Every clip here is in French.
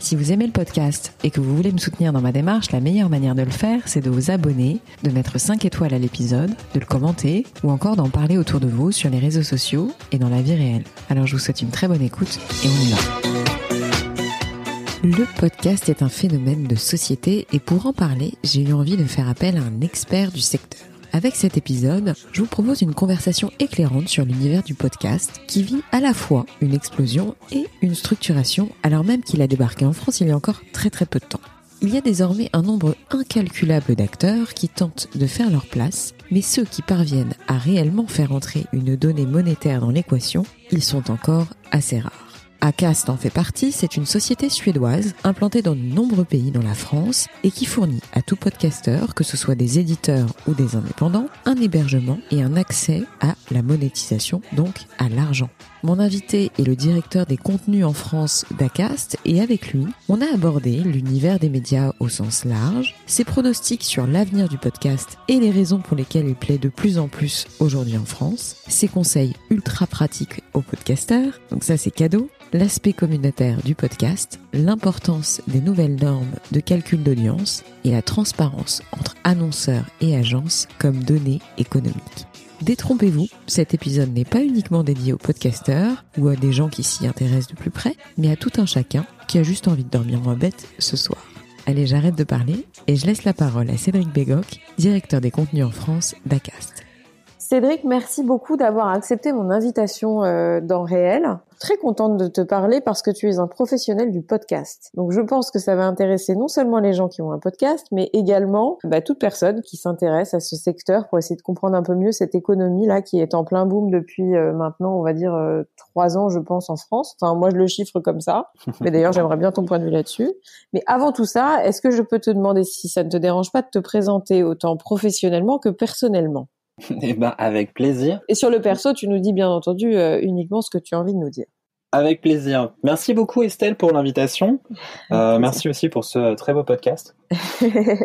Si vous aimez le podcast et que vous voulez me soutenir dans ma démarche, la meilleure manière de le faire, c'est de vous abonner, de mettre 5 étoiles à l'épisode, de le commenter ou encore d'en parler autour de vous sur les réseaux sociaux et dans la vie réelle. Alors je vous souhaite une très bonne écoute et on y va. Le podcast est un phénomène de société et pour en parler, j'ai eu envie de faire appel à un expert du secteur. Avec cet épisode, je vous propose une conversation éclairante sur l'univers du podcast qui vit à la fois une explosion et une structuration alors même qu'il a débarqué en France il y a encore très très peu de temps. Il y a désormais un nombre incalculable d'acteurs qui tentent de faire leur place, mais ceux qui parviennent à réellement faire entrer une donnée monétaire dans l'équation, ils sont encore assez rares. Acast en fait partie, c'est une société suédoise implantée dans de nombreux pays dans la France et qui fournit à tout podcasteur, que ce soit des éditeurs ou des indépendants, un hébergement et un accès à la monétisation, donc à l'argent. Mon invité est le directeur des contenus en France d'Acast et avec lui, on a abordé l'univers des médias au sens large, ses pronostics sur l'avenir du podcast et les raisons pour lesquelles il plaît de plus en plus aujourd'hui en France, ses conseils ultra pratiques aux podcasteurs, donc ça c'est cadeau, l'aspect communautaire du podcast, l'importance des nouvelles normes de calcul d'audience et la transparence entre annonceurs et agences comme données économiques. Détrompez-vous, cet épisode n'est pas uniquement dédié aux podcasteurs ou à des gens qui s'y intéressent de plus près, mais à tout un chacun qui a juste envie de dormir moins bête ce soir. Allez, j'arrête de parler et je laisse la parole à Cédric Bégoc, directeur des contenus en France d'Acast. Cédric, merci beaucoup d'avoir accepté mon invitation euh, dans Réel. Très contente de te parler parce que tu es un professionnel du podcast. Donc je pense que ça va intéresser non seulement les gens qui ont un podcast, mais également bah, toute personne qui s'intéresse à ce secteur pour essayer de comprendre un peu mieux cette économie là qui est en plein boom depuis euh, maintenant, on va dire euh, trois ans, je pense, en France. Enfin moi je le chiffre comme ça. Mais d'ailleurs j'aimerais bien ton point de vue là-dessus. Mais avant tout ça, est-ce que je peux te demander si ça ne te dérange pas de te présenter autant professionnellement que personnellement? Eh ben, avec plaisir. Et sur le perso, tu nous dis bien entendu euh, uniquement ce que tu as envie de nous dire. Avec plaisir. Merci beaucoup Estelle pour l'invitation. Euh, merci aussi pour ce très beau podcast.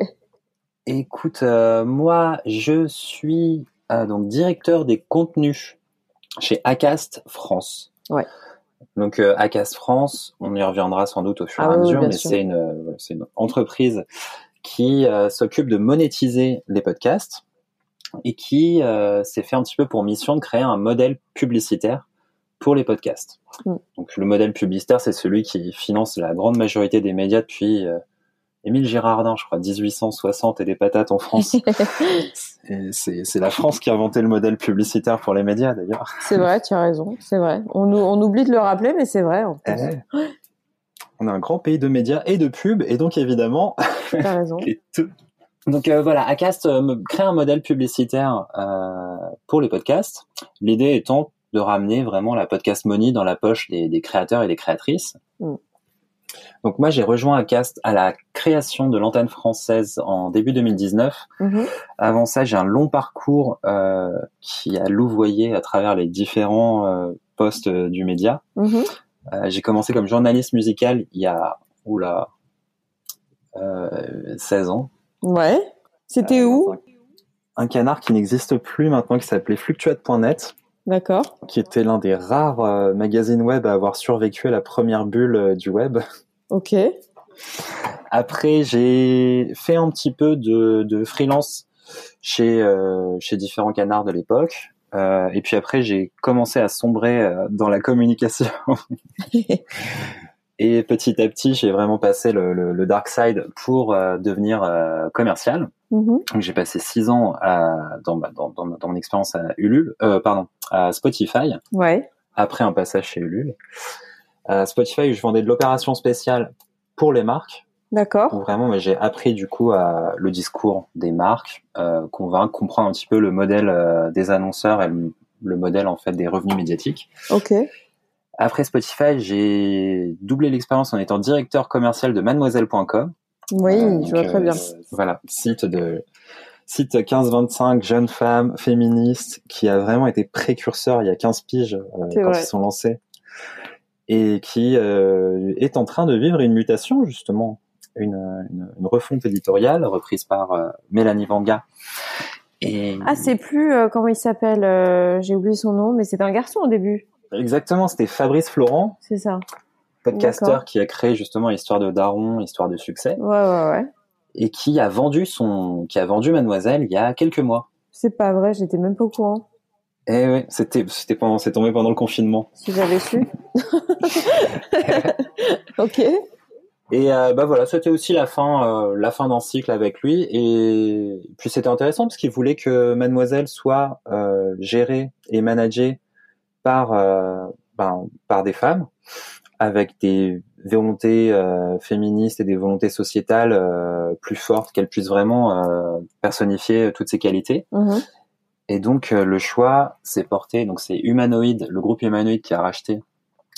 Écoute, euh, moi je suis donc directeur des contenus chez Acast France. Ouais. Donc Acast France, on y reviendra sans doute au fur et Ah à oui, mesure, mais sûr. c'est une, c'est une entreprise qui s'occupe de monétiser les podcasts et qui euh, s'est fait un petit peu pour mission de créer un modèle publicitaire pour les podcasts. Mm. Donc le modèle publicitaire, c'est celui qui finance la grande majorité des médias depuis euh, Émile Girardin, je crois, 1860 et des patates en France. C'est la France qui a inventé le modèle publicitaire pour les médias d'ailleurs. c'est vrai, tu as raison, c'est vrai. On, oublie de le rappeler, mais c'est vrai. En plus. On a un grand pays de médias et de pubs, et donc évidemment, raison. Donc euh, voilà, Acast euh, crée un modèle publicitaire euh, pour les podcasts. L'idée étant de ramener vraiment la podcast money dans la poche des, des créateurs et des créatrices. Mm. Donc moi j'ai rejoint Acast à la création de l'antenne française en début 2019. Mhm. Avant ça, j'ai un long parcours euh, qui a louvoyé à travers les différents euh, postes euh, du média. Mhm. Euh, j'ai commencé comme journaliste musical il y a oula, euh, 16 ans. Ouais. C'était Euh, où? un, un canard qui n'existe plus maintenant, qui s'appelait Fluctuate.net, D'accord. qui était l'un des rares euh, magazines web à avoir survécu à la première bulle euh, du web. Ok. Après, j'ai fait un petit peu de, de freelance chez, chez différents canards de l'époque. Et puis après, j'ai commencé à sombrer dans la communication. et petit à petit, j'ai vraiment passé le, le, le dark side pour euh, devenir euh, commercial. Donc j'ai passé six ans à, dans, ma- dans, dans, dans mon expérience à Ulule, euh, pardon, à Spotify, Ouais. après un passage chez Ulule. À Spotify, je vendais de l'opération spéciale pour les marques. D'accord. vraiment, j'ai appris du coup à, le discours des marques, convaincre, comprendre un petit peu le modèle des annonceurs et le, le modèle en fait des revenus médiatiques. Ok. Après Spotify, j'ai doublé l'expérience en étant directeur commercial de mademoiselle.com. Oui, Euh, je vois très bien. euh, Voilà, site de site 15-25, jeune femme, féministe, qui a vraiment été précurseur il y a 15 piges euh, quand ils sont lancés, et qui est en train de vivre une mutation justement, une, une, une refonte éditoriale reprise par euh, Mélanie Vanga. Et... Ah, c'est plus comment il s'appelle J'ai oublié son nom, mais c'est un garçon au début. Exactement, c'était Fabrice Florent. C'est ça. Podcasteur qui a créé justement Histoire de Daron, Histoire de succès. Ouais, ouais, ouais et qui a vendu son, qui a vendu Mademoiselle il y a quelques mois. C'est pas vrai, j'étais même pas au courant. Eh oui, c'était, c'était pendant, c'est tombé pendant le confinement. Si j'avais su. ok. Et euh, bah voilà, c'était aussi la fin, euh, la fin d'un cycle avec lui. Et puis c'était intéressant parce qu'il voulait que Mademoiselle soit euh, gérée et managée par, euh, ben, par des femmes avec des volontés euh, féministes et des volontés sociétales euh, plus fortes, qu'elle puisse vraiment euh, personnifier toutes ces qualités. Mhm. Et donc le choix s'est porté, donc c'est Humanoid, le groupe Humanoid qui a racheté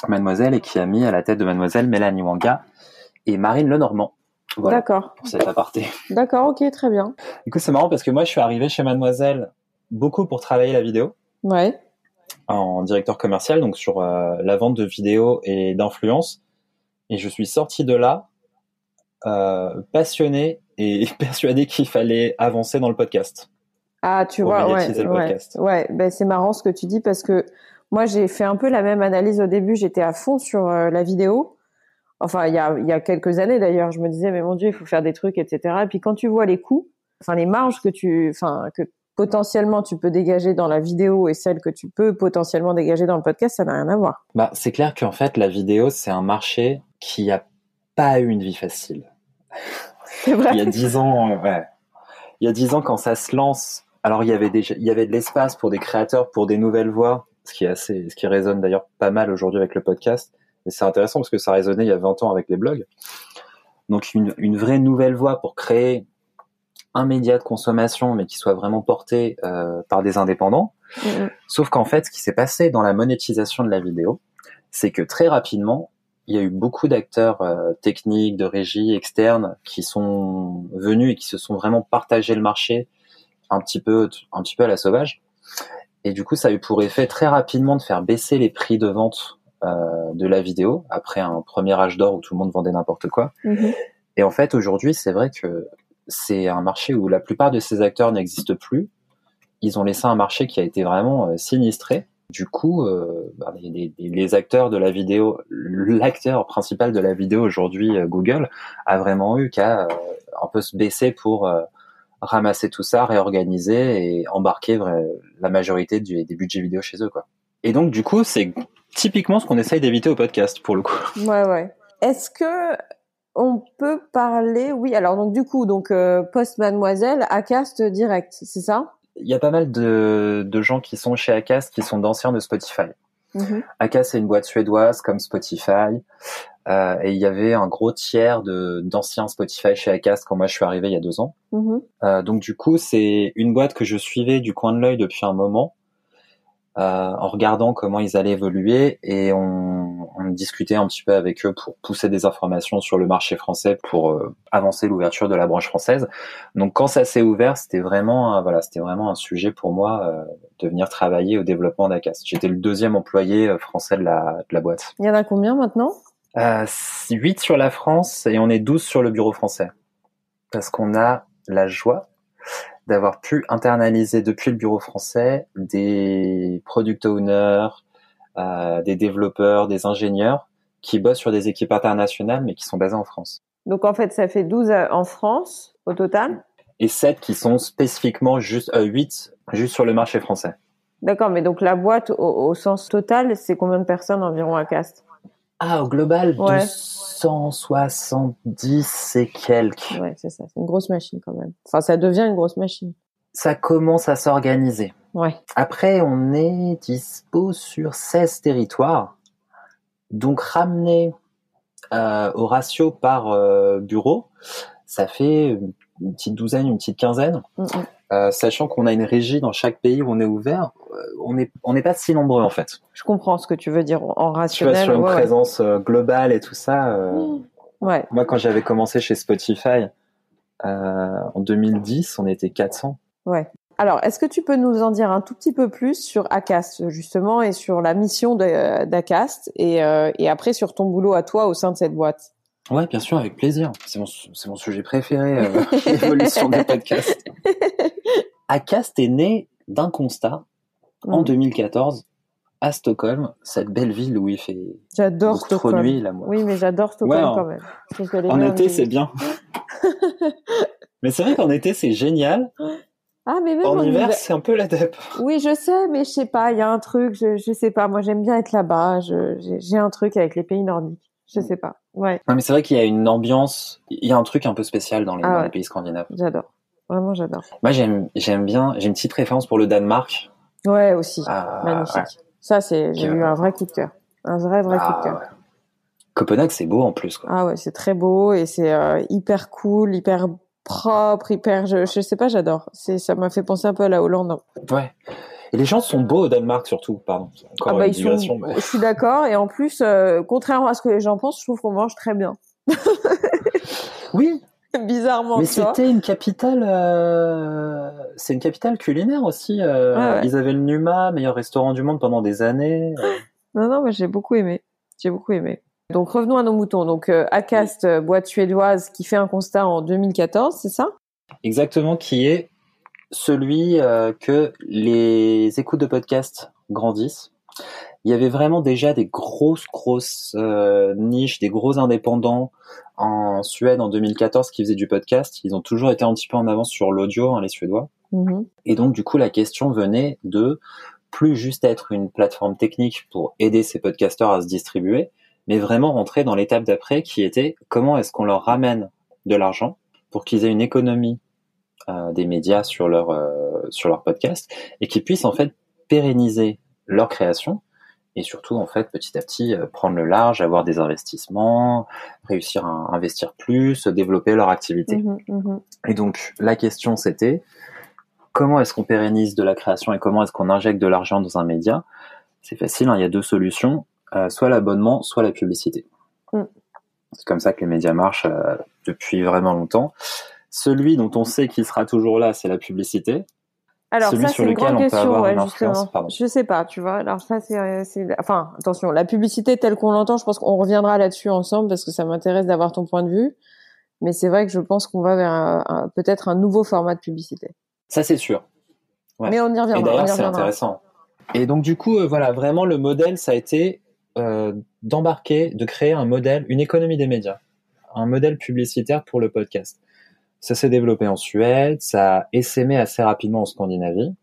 Mademoiselle et qui a mis à la tête de Mademoiselle Mélanie Wanga et Marine Lenormand. Voilà, D'accord. Pour cet aparté. D'accord, ok, très bien. Du coup, c'est marrant parce que moi, je suis arrivé chez Mademoiselle beaucoup pour travailler la vidéo. Ouais. En directeur commercial, donc sur la vente de vidéos et d'influence. Et je suis sorti de là euh, passionné et persuadé qu'il fallait avancer dans le podcast. Ah, tu vois, ouais, ouais, ouais. Ben, c'est marrant ce que tu dis parce que moi j'ai fait un peu la même analyse au début. J'étais à fond sur euh, la vidéo. Enfin, il y a, il y a quelques années d'ailleurs, je me disais mais mon dieu, il faut faire des trucs, etc. Et puis quand tu vois les coûts, enfin les marges que tu, enfin que potentiellement tu peux dégager dans la vidéo et celles que tu peux potentiellement dégager dans le podcast, ça n'a rien à voir. Bah, c'est clair qu'en fait, la vidéo, c'est un marché qui a pas eu une vie facile. C'est vrai. il y a dix ans, euh, ouais. Il y a dix ans, quand ça se lance, alors il y avait déjà, il y avait de l'espace pour des créateurs, pour des nouvelles voix, ce qui est assez, ce qui résonne d'ailleurs pas mal aujourd'hui avec le podcast. Et c'est intéressant parce que ça résonnait il y a 20 ans avec les blogs. Donc une, une vraie nouvelle voix pour créer un média de consommation, mais qui soit vraiment porté euh, par des indépendants. Sauf qu'en fait, ce qui s'est passé dans la monétisation de la vidéo, c'est que très rapidement, il y a eu beaucoup d'acteurs euh, techniques, de régie externes qui sont venus et qui se sont vraiment partagé le marché un petit peu, un petit peu à la sauvage. Et du coup, ça a eu pour effet très rapidement de faire baisser les prix de vente euh, de la vidéo après un premier âge d'or où tout le monde vendait n'importe quoi. Mm-hmm. Et en fait, aujourd'hui, c'est vrai que c'est un marché où la plupart de ces acteurs n'existent plus. Ils ont laissé un marché qui a été vraiment euh, sinistré. Du coup, euh, bah, les, les, acteurs de la vidéo, l'acteur principal de la vidéo aujourd'hui, euh, Google, a vraiment eu qu'à euh, un peu se baisser pour ramasser tout ça, réorganiser et embarquer la majorité des budgets vidéo chez eux. Quoi. Et donc, du coup, c'est typiquement ce qu'on essaye d'éviter au podcast, pour le coup. Ouais, ouais. Est-ce que on peut parler, oui. Alors donc du coup, donc euh, post Mademoiselle, Acast direct, c'est ça? Il y a pas mal de, de gens qui sont chez Acast qui sont d'anciens de Spotify. Mm Acast c'est une boîte suédoise comme Spotify, euh, et il y avait un gros tiers de d'anciens Spotify chez Acast quand moi je suis arrivé il y a deux ans. Mm-hmm. Euh, donc du coup c'est une boîte que je suivais du coin de l'œil depuis un moment en regardant comment ils allaient évoluer et on, on, discutait un petit peu avec eux pour pousser des informations sur le marché français pour euh, avancer l'ouverture de la branche française. Donc quand ça s'est ouvert, c'était vraiment voilà, c'était vraiment un sujet pour moi euh, de venir travailler au développement d'Acas. J'étais le deuxième employé français de la, de la boîte. Il y en a combien maintenant? Euh, 8 sur la France et on est 12 sur le bureau français. Parce qu'on a la joie d'avoir pu internaliser depuis le bureau français des product owners, euh, des développeurs, des ingénieurs qui bossent sur des équipes internationales mais qui sont basés en France. Donc en fait, ça fait 12 euh, en France au total Et 7 qui sont spécifiquement juste euh, 8 juste sur le marché français. D'accord, mais donc la boîte au, au sens total, c'est combien de personnes environ à Cast? Ah, au global, ouais. 270 et quelques. Ouais, c'est ça. C'est une grosse machine quand même. Enfin, ça devient une grosse machine. Ça commence à s'organiser. Ouais. Après, on est dispo sur 16 territoires. Donc, ramener euh, au ratio par euh, bureau, ça fait une petite douzaine, une petite quinzaine. Mm -hmm. euh, sachant qu'on a une régie dans chaque pays où on est ouvert, on n'est on n'est pas si nombreux en fait. Je comprends ce que tu veux dire en rationnel. Tu vois, sur une ouais, présence ouais. globale et tout ça. Euh, ouais. Moi, quand j'avais commencé chez Spotify, en 2010, on était 400. Ouais. Alors, est-ce que tu peux nous en dire un tout petit peu plus sur Acast, justement, et sur la mission d'Acast, et, et après sur ton boulot à toi au sein de cette boîte? Ouais, bien sûr, avec plaisir. C'est mon, c'est mon sujet préféré, euh, l'évolution des podcasts. Acast est né d'un constat en 2014 mm. à Stockholm, cette belle ville où il fait j'adore Stockholm. nuit. Là, moi. Oui, mais j'adore Stockholm quand même. en été, c'est bien. mais c'est vrai qu'en été, c'est génial. Ah, mais même en, hiver, c'est un peu la dep. Oui, je sais, mais je sais pas, il y a un truc, je, je sais pas. Moi, j'aime bien être là-bas. j'ai un truc avec les pays nordiques. Je sais pas. Ouais. mais c'est vrai qu'il y a une ambiance, il y a un truc un peu spécial dans les, ah pays scandinaves. J'adore. Vraiment, j'adore. Moi, j'aime, j'aime bien, j'ai une petite référence pour le Danemark. Ouais, aussi. Ah, Magnifique. Ça, c'est, j'ai eu un vrai coup de cœur. Un vrai, vrai coup de ah, cœur. Copenhague, c'est beau en plus. Quoi. Ah ouais, c'est très beau et c'est euh, hyper cool, hyper propre, hyper, je, je sais pas, j'adore. C'est, ça m'a fait penser un peu à la Hollande. Ouais. Et les gens sont beaux au Danemark surtout, pardon. ah bah, ils sont... Je suis d'accord. Et en plus, euh, contrairement à ce que les gens pensent, je trouve qu'on mange très bien. oui. Bizarrement. Mais c'était une capitale. Euh... C'est une capitale culinaire aussi. Euh... Ils avaient le Numa, meilleur restaurant du monde pendant des années. non, non, mais j'ai beaucoup aimé. J'ai beaucoup aimé. Donc revenons à nos moutons. Donc euh, Acast, euh, boîte suédoise, qui fait un constat en 2014, c'est ça? Exactement, qui est celui euh, que les écoutes de podcast grandissent. Il y avait vraiment déjà des grosses, grosses euh, niches, des gros indépendants en Suède en 2014 qui faisaient du podcast. Ils ont toujours été un petit peu en avance sur l'audio, hein, les Suédois. Mm-hmm. Et donc, du coup, la question venait de plus juste être une plateforme technique pour aider ces podcasteurs à se distribuer, mais vraiment rentrer dans l'étape d'après qui était comment est-ce qu'on leur ramène de l'argent pour qu'ils aient une économie euh, des médias sur leur euh, sur leur podcast et qui puissent en fait pérenniser leur création et surtout en fait petit à petit euh, prendre le large, avoir des investissements, réussir à investir plus, développer leur activité. Mmh mmh et donc la question c'était comment est-ce qu'on pérennise de la création et comment est-ce qu'on injecte de l'argent dans un média? C'est facile, hein, il y a deux solutions, soit l'abonnement, soit la publicité. Mmh. C'est comme ça que les médias marchent depuis vraiment longtemps. Celui dont on sait qu'il sera toujours là, c'est la publicité. Alors Celui ça, c'est une grande question, ouais, justement. Je sais pas, tu vois. Alors ça, c'est, enfin, attention, la publicité telle qu'on l'entend, je pense qu'on reviendra là-dessus ensemble parce que ça m'intéresse d'avoir ton point de vue. Mais c'est vrai que je pense qu'on va vers peut-être un nouveau format de publicité. Ça, c'est sûr. Mais on y reviendra. Et d'ailleurs, c'est intéressant. Et donc, du coup, euh, voilà, vraiment, le modèle, ça a été euh, d'embarquer, de créer un modèle, une économie des médias, un modèle publicitaire pour le podcast. Ça s'est développé en Suède, ça a essaimé assez rapidement en Scandinavie.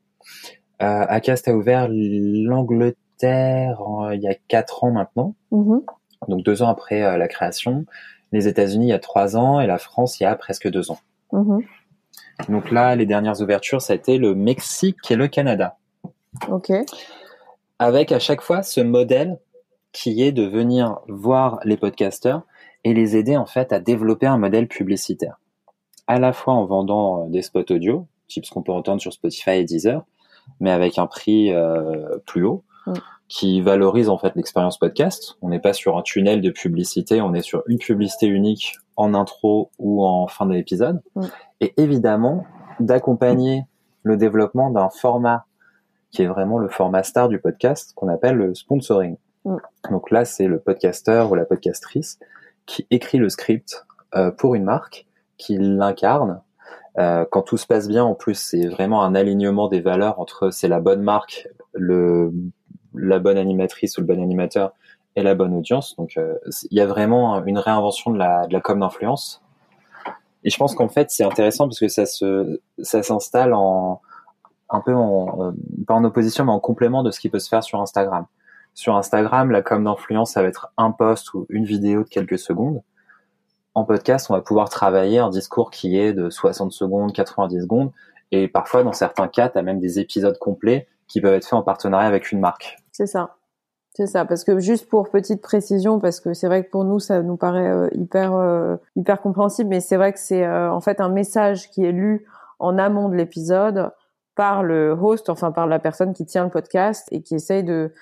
Euh, Acast a ouvert l'Angleterre il y a quatre ans maintenant, mm-hmm. donc deux ans après euh, la création. Les États-Unis il y a trois ans et la France il y a presque deux ans. Mm-hmm. Donc là, les dernières ouvertures, ça a été le Mexique et le Canada. Ok. Avec à chaque fois ce modèle qui est de venir voir les podcasteurs et les aider en fait à développer un modèle publicitaire à la fois en vendant euh, des spots audio, type ce qu'on peut entendre sur Spotify et Deezer, mais avec un prix euh, plus haut, mm. qui valorise en fait l'expérience podcast. On n'est pas sur un tunnel de publicité, on est sur une publicité unique en intro ou en fin de l'épisode. Mm. Et évidemment, d'accompagner le développement d'un format qui est vraiment le format star du podcast, qu'on appelle le sponsoring. Mm. Donc là, c'est le podcasteur ou la podcastrice qui écrit le script euh, pour une marque qui l'incarne. Euh, quand tout se passe bien, en plus, c'est vraiment un alignement des valeurs entre c'est la bonne marque, le, la bonne animatrice ou le bon animateur et la bonne audience. Donc, euh, il y a vraiment une réinvention de la, de la com d'influence. Et je pense qu'en fait, c'est intéressant parce que ça se, ça s'installe en, un peu en, euh, pas en opposition, mais en complément de ce qui peut se faire sur Instagram. Sur Instagram, la com d'influence, ça va être un post ou une vidéo de quelques secondes en podcast, on va pouvoir travailler un discours qui est de 60 secondes, 90 secondes, et parfois, dans certains cas, tu as même des épisodes complets qui peuvent être faits en partenariat avec une marque. C'est ça. C'est ça, parce que juste pour petite précision, parce que c'est vrai que pour nous ça nous paraît euh, hyper euh, hyper compréhensible, mais c'est vrai que c'est euh, en fait un message qui est lu en amont de l'épisode par le host, enfin par la personne qui tient le podcast et qui essaye de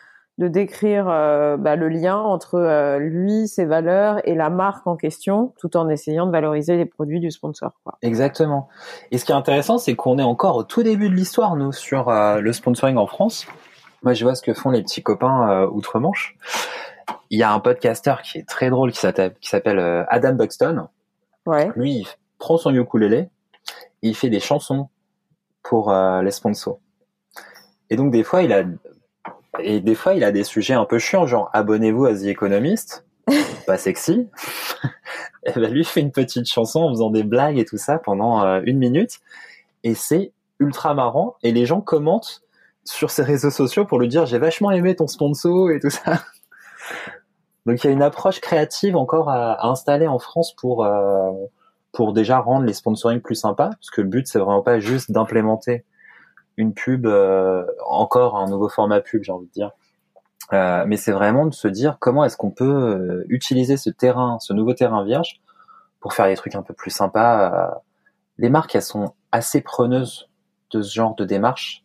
de décrire euh, bah, le lien entre euh, lui, ses valeurs et la marque en question, tout en essayant de valoriser les produits du sponsor. Quoi. Exactement. Et ce qui est intéressant, c'est qu'on est encore au tout début de l'histoire, nous, sur euh, le sponsoring en France. Moi, je vois ce que font les petits copains outre-Manche. Il y a un podcasteur qui est très drôle, qui s'appelle Adam Buxton. Ouais. Lui, il prend son ukulélé et il fait des chansons pour les sponsors. Et donc, des fois, il a et des fois, il a des sujets un peu chiants, genre abonnez-vous à The Economist, pas sexy. et ben lui fait une petite chanson en faisant des blagues et tout ça pendant euh, une minute, et c'est ultra marrant. Et les gens commentent sur ses réseaux sociaux pour lui dire j'ai vachement aimé ton sponsor et tout ça. Donc il y a une approche créative encore à, installer en France pour euh, pour déjà rendre les sponsoring plus sympas, parce que le but c'est vraiment pas juste d'implémenter une pub, euh, encore un nouveau format pub, j'ai envie de dire. Euh, mais c'est vraiment de se dire comment est-ce qu'on peut euh, utiliser ce terrain, ce nouveau terrain vierge, pour faire des trucs un peu plus sympas. Les marques, elles sont assez preneuses de ce genre de démarche.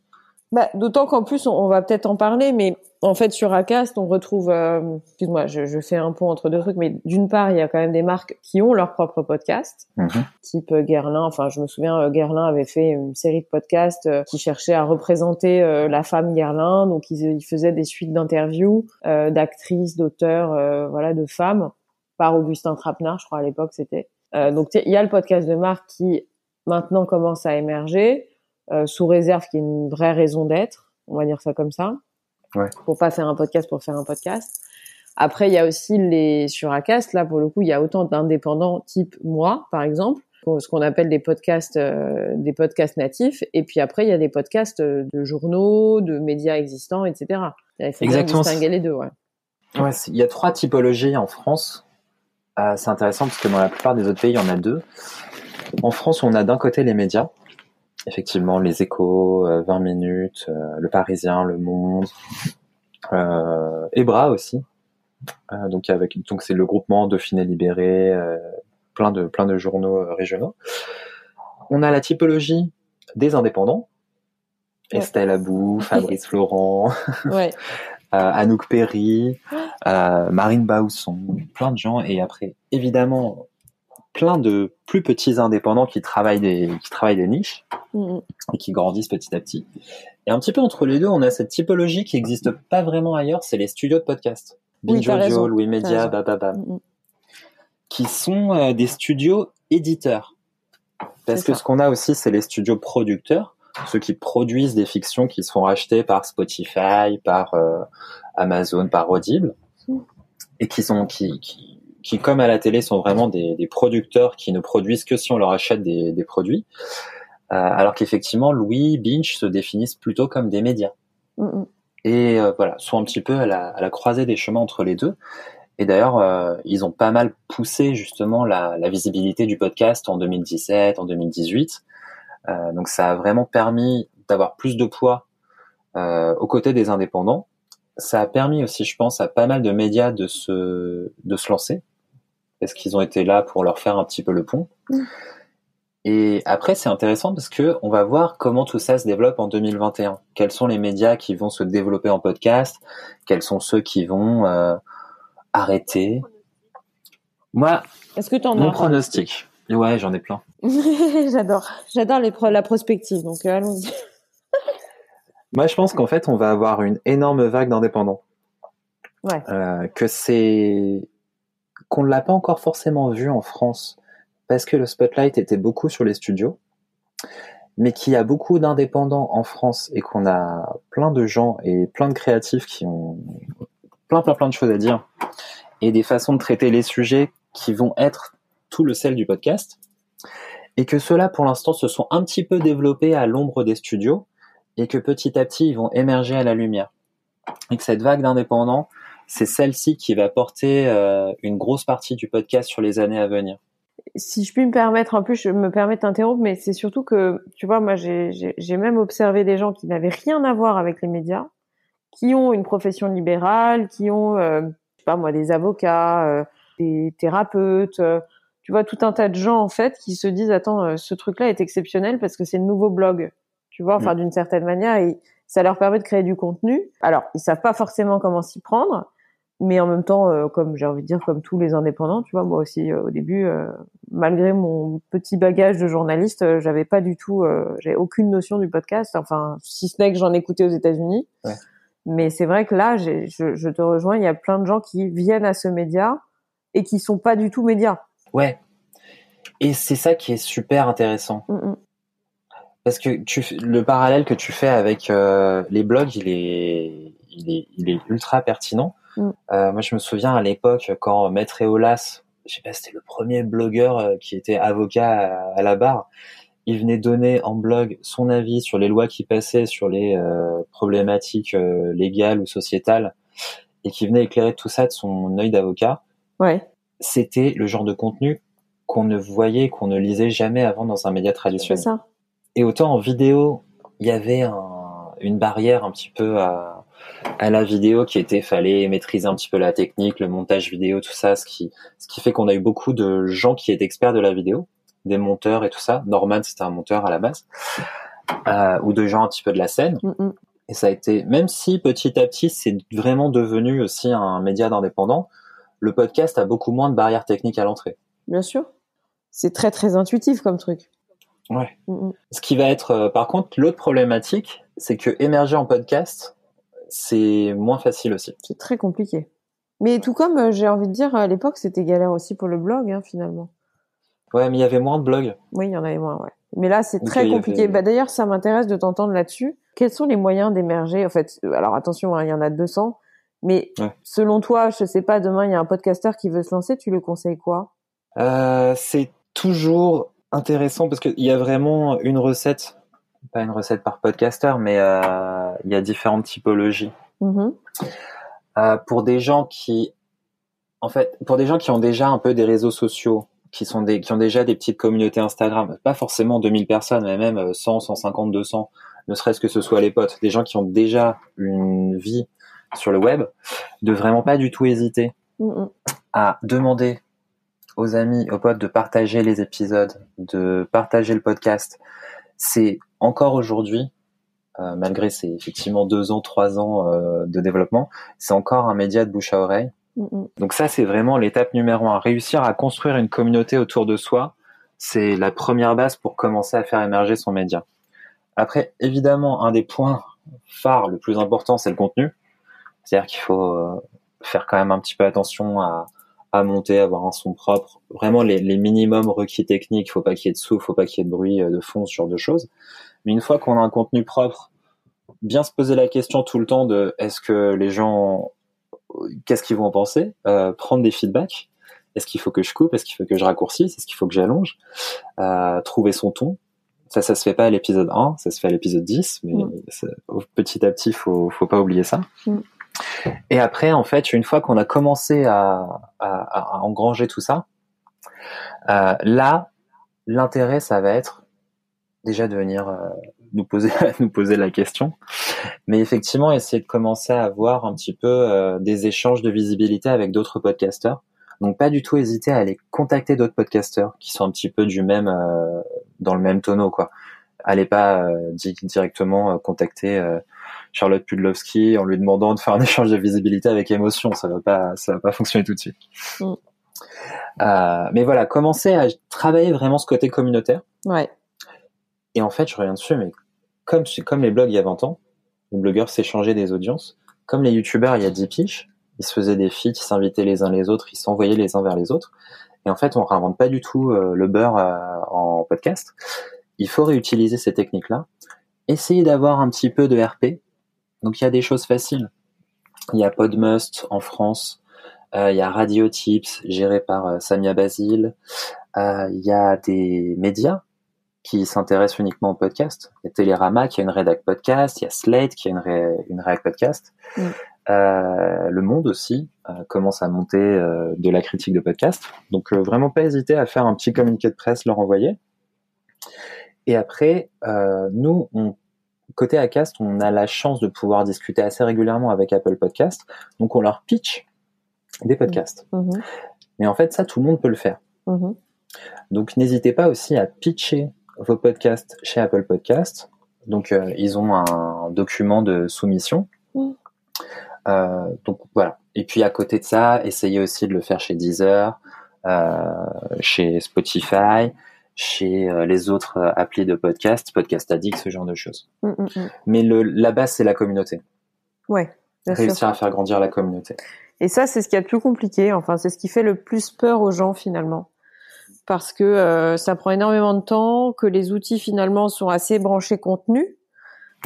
Bah, D'autant qu'en plus, on, va peut-être en parler, mais en fait, sur Acast, on retrouve, euh, excuse-moi, je, je, fais un pont entre deux trucs, mais d'une part, il y a quand même des marques qui ont leur propre podcast, mhm. type euh, Guerlain. Enfin, je me souviens, euh, Guerlain avait fait une série de podcasts qui cherchait à représenter la femme Guerlain, donc ils, ils faisaient des suites d'interviews d'actrices, d'auteurs, voilà, de femmes, par Augustin Trapenard, je crois à l'époque c'était. donc il y a le podcast de marque qui maintenant commence à émerger. Sous réserve qu'il y ait une vraie raison d'être, on va dire ça comme ça. Ouais. Pour pas faire un podcast pour faire un podcast. Après, il y a aussi les sur Acast. Là, pour le coup, il y a autant d'indépendants type moi, par exemple, ce qu'on appelle des podcasts, euh, des podcasts natifs. Et puis après, il y a des podcasts euh, de journaux, de médias existants, etc. Il faut Exactement. distinguer les deux. Ouais. Ouais, il y a trois typologies en France. Euh, c'est intéressant parce que dans la plupart des autres pays, il y en a deux. En France, on a d'un côté les médias, effectivement les échos, 20 euh, minutes, euh, le Parisien, le Monde, euh, Ebra aussi. donc avec donc c'est le groupement Dauphiné Libéré, plein de plein de journaux régionaux. On a la typologie des indépendants. Estelle Abou, Fabrice Florent, ouais. Anouk Perry, Marine Bausson, plein de gens. Et après, évidemment, plein de plus petits indépendants qui travaillent des, qui travaillent des niches mm-hmm. et qui grandissent petit à petit. Et un petit peu entre les deux, on a cette typologie qui n'existe pas vraiment ailleurs, c'est les studios de podcast. Binge Audio, Louis Media, Bababam. Mm-hmm. Qui sont euh, des studios éditeurs. Parce que ce qu'on a aussi, c'est les studios producteurs, ceux qui produisent des fictions qui sont rachetées par Spotify, par euh, Amazon, par Audible, mm. et qui sont qui, qui qui, comme à la télé, sont vraiment des, des, producteurs qui ne produisent que si on leur achète des, des produits, euh, alors qu'effectivement, Louis, Binge se définissent plutôt comme des médias. Et euh, voilà, sont un petit peu à la, à la, croisée des chemins entre les deux. Et d'ailleurs, euh, ils ont pas mal poussé justement la, la, visibilité du podcast en 2017, en 2018. Euh, donc ça a vraiment permis d'avoir plus de poids euh, aux côtés des indépendants. Ça a permis aussi, je pense, à pas mal de médias de se, de se lancer, parce qu'ils ont été là pour leur faire un petit peu le pont. Mm. Et après, c'est intéressant parce que on va voir comment tout ça se développe en 2021. Quels sont les médias qui vont se développer en podcast? Quels sont ceux qui vont euh, arrêter? Moi, est-ce que tu en mon pronostic Ouais, j'en ai plein. j'adore, j'adore les la prospective. Donc euh, allons-y. Moi, je pense qu'en fait, on va avoir une énorme vague d'indépendants. Ouais. Euh, que c'est qu'on ne l'a pas encore forcément vu en France parce que le spotlight était beaucoup sur les studios, mais qu'il y a beaucoup d'indépendants en France et qu'on a plein de gens et plein de créatifs qui ont plein plein plein de choses à dire et des façons de traiter les sujets qui vont être tout le sel du podcast. Et que ceux-là pour l'instant se sont un petit peu développés à l'ombre des studios et que petit à petit ils vont émerger à la lumière. Et que cette vague d'indépendants c'est celle-ci qui va porter euh, une grosse partie du podcast sur les années à venir. Si je puis me permettre, en plus, je me permets d'interrompre, mais c'est surtout que, tu vois, moi, j'ai même observé des gens qui n'avaient rien à voir avec les médias, qui ont une profession libérale, qui ont, euh, je sais pas moi, des avocats, euh, des thérapeutes, tu vois, tout un tas de gens, en fait, qui se disent, attends, ce truc-là est exceptionnel parce que c'est le nouveau blog, tu vois, enfin, mm. d'une certaine manière, et, ça leur permet de créer du contenu. Alors, ils savent pas forcément comment s'y prendre, mais en même temps, euh, comme j'ai envie de dire, comme tous les indépendants, tu vois, moi aussi euh, au début, euh, malgré mon petit bagage de journaliste, j'avais pas du tout, j'ai aucune notion du podcast. Enfin, si ce n'est que j'en écoutais aux États-Unis. Ouais. Mais c'est vrai que là, je, je, te rejoins, il y a plein de gens qui viennent à ce média et qui sont pas du tout médias. Ouais. Et c'est ça qui est super intéressant. Mm, mm. Parce que tu, le parallèle que tu fais avec les blogs, il est, il est, il est ultra pertinent Mm. Euh, moi, je me souviens à l'époque quand Maître Eolas, je sais pas, c'était le premier blogueur euh, qui était avocat à, la barre. Il venait donner en blog son avis sur les lois qui passaient, sur les euh, problématiques légales ou sociétales, et qui venait éclairer tout ça de son œil d'avocat. Ouais. C'était le genre de contenu qu'on ne voyait, qu'on ne lisait jamais avant dans un média traditionnel. Ça. Et autant en vidéo, il y avait un, une barrière un petit peu à, à la vidéo qui était fallait maîtriser un petit peu la technique, le montage vidéo, tout ça, ce qui ce qui fait qu'on a eu beaucoup de gens qui étaient experts de la vidéo, des monteurs et tout ça. Norman c'était un monteur à la base, euh, ou de gens un petit peu de la scène. Mm, mm. Et ça a été, même si petit à petit c'est vraiment devenu aussi un média d'indépendant, le podcast a beaucoup moins de barrières techniques à l'entrée. Bien sûr, c'est très très intuitif comme truc. Ouais. Mm, ce qui va être, euh, par contre, l'autre problématique, c'est que émerger en podcast, c'est moins facile aussi. C'est très compliqué. Mais tout comme euh, j'ai envie de dire, à l'époque, c'était galère aussi pour le blog, hein, finalement. Ouais, mais il y avait moins de blogs. Oui, il y en avait moins, ouais. Mais là, c'est très compliqué. Bah, d'ailleurs, ça m'intéresse de t'entendre là-dessus. Quels sont les moyens d'émerger En fait, euh, alors attention, hein, il y en a 200. Mais selon toi, je sais pas, demain, il y a un podcasteur qui veut se lancer, tu lui conseilles quoi? Euh, C'est toujours intéressant parce qu'il y a vraiment une recette pas une recette par podcaster, mais euh, il y a différentes typologies. Mm-hmm. Euh, pour des gens qui, en fait, pour des gens qui ont déjà un peu des réseaux sociaux, qui sont des, qui ont déjà des petites communautés Instagram, pas forcément 2000 personnes, mais même 100, 150, 200, ne serait-ce que ce soit les potes, des gens qui ont déjà une vie sur le web, de vraiment pas du tout hésiter mm-hmm. à demander aux amis, aux potes de partager les épisodes, de partager le podcast. C'est encore aujourd'hui, euh, malgré ces effectivement deux ans, trois ans euh, de développement, c'est encore un média de bouche à oreille. Donc ça, c'est vraiment l'étape numéro un. Réussir à construire une communauté autour de soi, c'est la première base pour commencer à faire émerger son média. Après, évidemment, un des points phares, le plus important, c'est le contenu. C'est-à-dire qu'il faut euh, faire quand même un petit peu attention à, à monter, avoir un son propre. Vraiment les, les minimums requis techniques. Faut pas qu'il y ait de souffle, faut pas qu'il y ait de bruit de fond, ce genre de choses. Mais une fois qu'on a un contenu propre, bien se poser la question tout le temps de est-ce que les gens, qu'est-ce qu'ils vont en penser, euh, prendre des feedbacks. Est-ce qu'il faut que je coupe? Est-ce qu'il faut que je raccourcisse? Est-ce qu'il faut que j'allonge? Euh, Trouver son ton. Ça, ça se fait pas à l'épisode 1, ça se fait à l'épisode 10, mais mm. petit à petit, faut, faut pas oublier ça. Mm. Et après, en fait, une fois qu'on a commencé à, à, à, engranger tout ça, euh, là, l'intérêt, ça va être déjà de venir euh, nous poser nous poser la question, mais effectivement essayer de commencer à avoir un petit peu euh, des échanges de visibilité avec d'autres podcasteurs. Donc pas du tout hésiter à aller contacter d'autres podcasteurs qui sont un petit peu du même euh, dans le même tonneau quoi. Allez pas directement contacter Charlotte Pudlowski en lui demandant de faire un échange de visibilité avec émotion, ça va pas ça va pas fonctionner tout de suite. Mm. mais voilà, commencer à travailler vraiment ce côté communautaire. Ouais. Et en fait, je reviens dessus, mais comme, les blogs il y a 20 ans, les blogueurs s'échangeaient des audiences, comme les youtubeurs il y a 10 piges, ils se faisaient des feats, ils s'invitaient les uns les autres, ils s'envoyaient les uns vers les autres. Et en fait, on réinvente pas du tout euh, le beurre euh, en podcast. Il faut réutiliser ces techniques-là. Essayer d'avoir un petit peu de RP. Donc il y a des choses faciles. Il y a Podmust en France. Euh, il y a Radio Tips géré par Samia Basile. il y a des médias qui s'intéressent uniquement au podcast. Il y a Télérama qui a une rédac podcast, il y a Slate qui a une, une rédac podcast. Mm. Euh, le Monde aussi euh, commence à monter euh, de la critique de podcast. Donc vraiment pas hésiter à faire un petit communiqué de presse, leur envoyer. Et après, nous, on, côté Acast, on a la chance de pouvoir discuter assez régulièrement avec Apple Podcast. Donc on leur pitch des podcasts. Mm-hmm. Mais en fait, ça, tout le monde peut le faire. Mm-hmm. Donc n'hésitez pas aussi à pitcher vos podcasts chez Apple Podcasts. Donc, euh, ils ont un document de soumission. Mm. Euh, donc voilà. Et puis à côté de ça, essayez aussi de le faire chez Deezer, euh, chez Spotify, chez les autres applis de podcast, Podcast Addict, ce genre de choses. Mm, mm, mm. Mais le, la base, c'est la communauté. Ouais, bien sûr. Réussir à faire grandir la communauté. Et ça, c'est ce qui est le plus compliqué. Enfin, c'est ce qui fait le plus peur aux gens finalement, parce que euh, ça prend énormément de temps, que les outils finalement sont assez branchés contenu,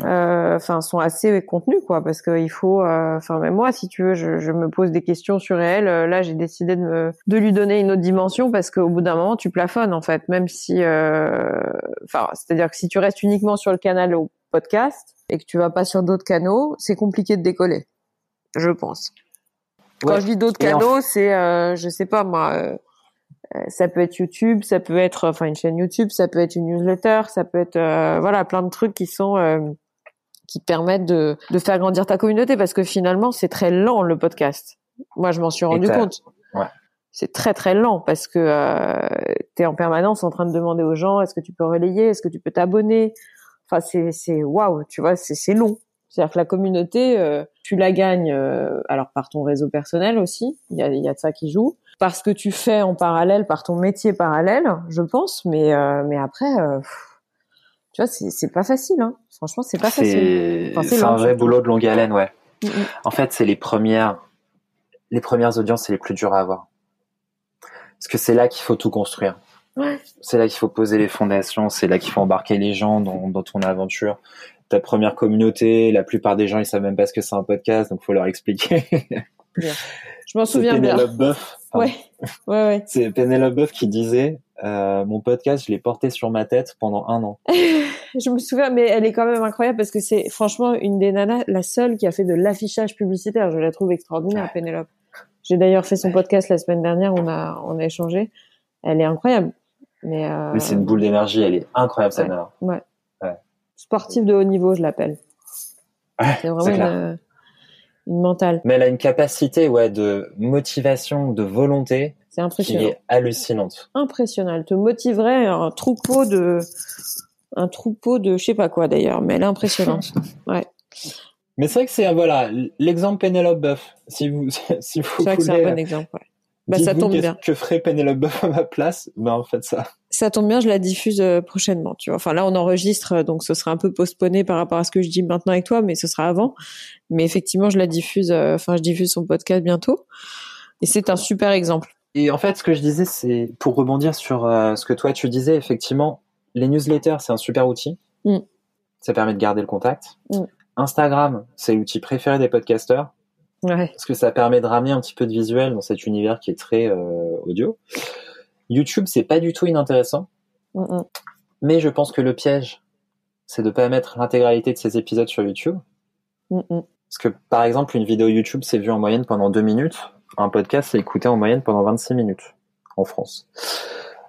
euh, enfin sont assez contenus quoi, parce qu'il faut. euh, Enfin, même moi, si tu veux, je, je me pose des questions sur elle. Euh, Là, j'ai décidé de me, de lui donner une autre dimension parce qu'au bout d'un moment, tu plafonnes en fait, même si. euh, Enfin, c'est-à-dire que si tu restes uniquement sur le canal au podcast et que tu vas pas sur d'autres canaux, c'est compliqué de décoller, je pense. Quand je dis d'autres Et en- canaux, c'est, euh, je sais pas moi, ça peut être YouTube, ça peut être, enfin une chaîne YouTube, ça peut être une newsletter, ça peut être, euh, voilà, plein de trucs qui sont, euh, qui te permettent de, de faire grandir ta communauté, parce que finalement c'est très lent le podcast. Moi je m'en suis rendu compte. ouais. C'est très très lent parce que euh, tu es en permanence en train de demander aux gens est-ce que tu peux relayer, est-ce que tu peux t'abonner? Enfin c'est c'est waouh, tu vois, c'est c'est long. C'est-à-dire que la communauté, euh, tu la gagnes euh, alors par ton réseau personnel aussi, il y a, il y a de ça qui joue, parce que tu fais en parallèle, par ton métier parallèle, je pense, mais euh, mais après, euh, tu vois, c'est pas facile, hein. Franchement, c'est pas facile. C'est Enfin, un vrai boulot de longue haleine, ouais. Mm, mm. En fait, c'est les premières, les premières audiences, c'est les plus dures à avoir. Parce que c'est là qu'il faut tout construire. Ouais. C'est là qu'il faut poser les fondations, c'est là qu'il faut embarquer les gens dans, dans ton aventure. Ta première communauté, la plupart des gens, ils savent même pas ce que c'est un podcast, donc faut leur expliquer. Je m'en souviens bien. Boeuf. Ouais, ouais, ouais. C'est Pénélope Boeuf qui disait, euh, mon podcast, je l'ai porté sur ma tête pendant un an. Je me souviens, mais elle est quand même incroyable parce que c'est franchement une des nanas, la seule qui a fait de l'affichage publicitaire. Je la trouve extraordinaire, Ouais. Pénélope. J'ai d'ailleurs fait son podcast la semaine dernière, on a, on a échangé. Elle est incroyable. Mais, euh, Mais c'est une boule d'énergie, elle est incroyable, cette Ouais. nana. sportive de haut niveau, je l'appelle. Ouais, C'est vraiment. Une, mentale. Mais elle a une capacité, ouais, de motivation, de volonté C'est qui impressionnant. est hallucinante. Impressionnant. Elle te motiverait un troupeau de, un troupeau de, je sais pas quoi d'ailleurs, mais elle est impressionnante. ouais. Mais c'est vrai que c'est, voilà, l'exemple Pénélope Boeuf. Si vous, si vous C'est vrai que c'est voulez, un bon exemple. Ouais. Bah, ça tombe bien. que ferait Pénélope Boeuf à ma place, ben, en fait, ça. Ça tombe bien, je la diffuse euh, prochainement. Tu vois. Enfin là, on enregistre, euh, donc ce sera un peu postponé par rapport à ce que je dis maintenant avec toi, mais ce sera avant. Mais effectivement, je la diffuse. euh, Enfin, je diffuse son podcast bientôt. Et c'est un super exemple. Et en fait, ce que je disais, c'est pour rebondir sur euh, ce que toi tu disais, effectivement, les newsletters, c'est un super outil. Mm. Ça permet de garder le contact. Mm. Instagram, c'est l'outil préféré des podcasteurs Ouais. parce que ça permet de ramener un petit peu de visuel dans cet univers qui est très euh, audio. YouTube, c'est pas du tout inintéressant, Mm, mm. mais je pense que le piège, c'est de pas mettre l'intégralité de ces épisodes sur YouTube. Mm, mm. Parce que, par exemple, une vidéo YouTube, c'est vu en moyenne pendant deux minutes. Un podcast, c'est écouté en moyenne pendant 26 minutes en France.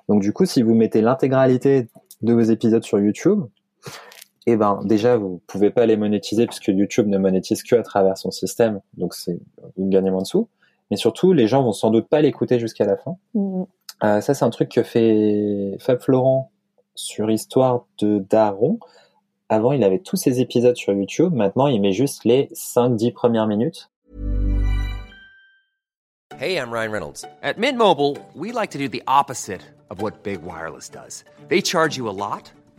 Donc, du coup, si vous mettez l'intégralité de vos épisodes sur YouTube, eh ben, déjà, vous pouvez pas les monétiser puisque YouTube ne monétise que à travers son système. Donc, c'est, vous gagnez moins de sous. Mais surtout, les gens vont sans doute pas l'écouter jusqu'à la fin. Mm, mm. Euh, ça, c'est un truc que fait Fab Florent sur Histoire de Daron. Avant, il avait tous ses épisodes sur YouTube. Maintenant, il met juste les 5-10 premières minutes. Hey, I'm Ryan Reynolds. At Mint Mobile, we like to do the opposite of what Big Wireless does. They charge you a lot,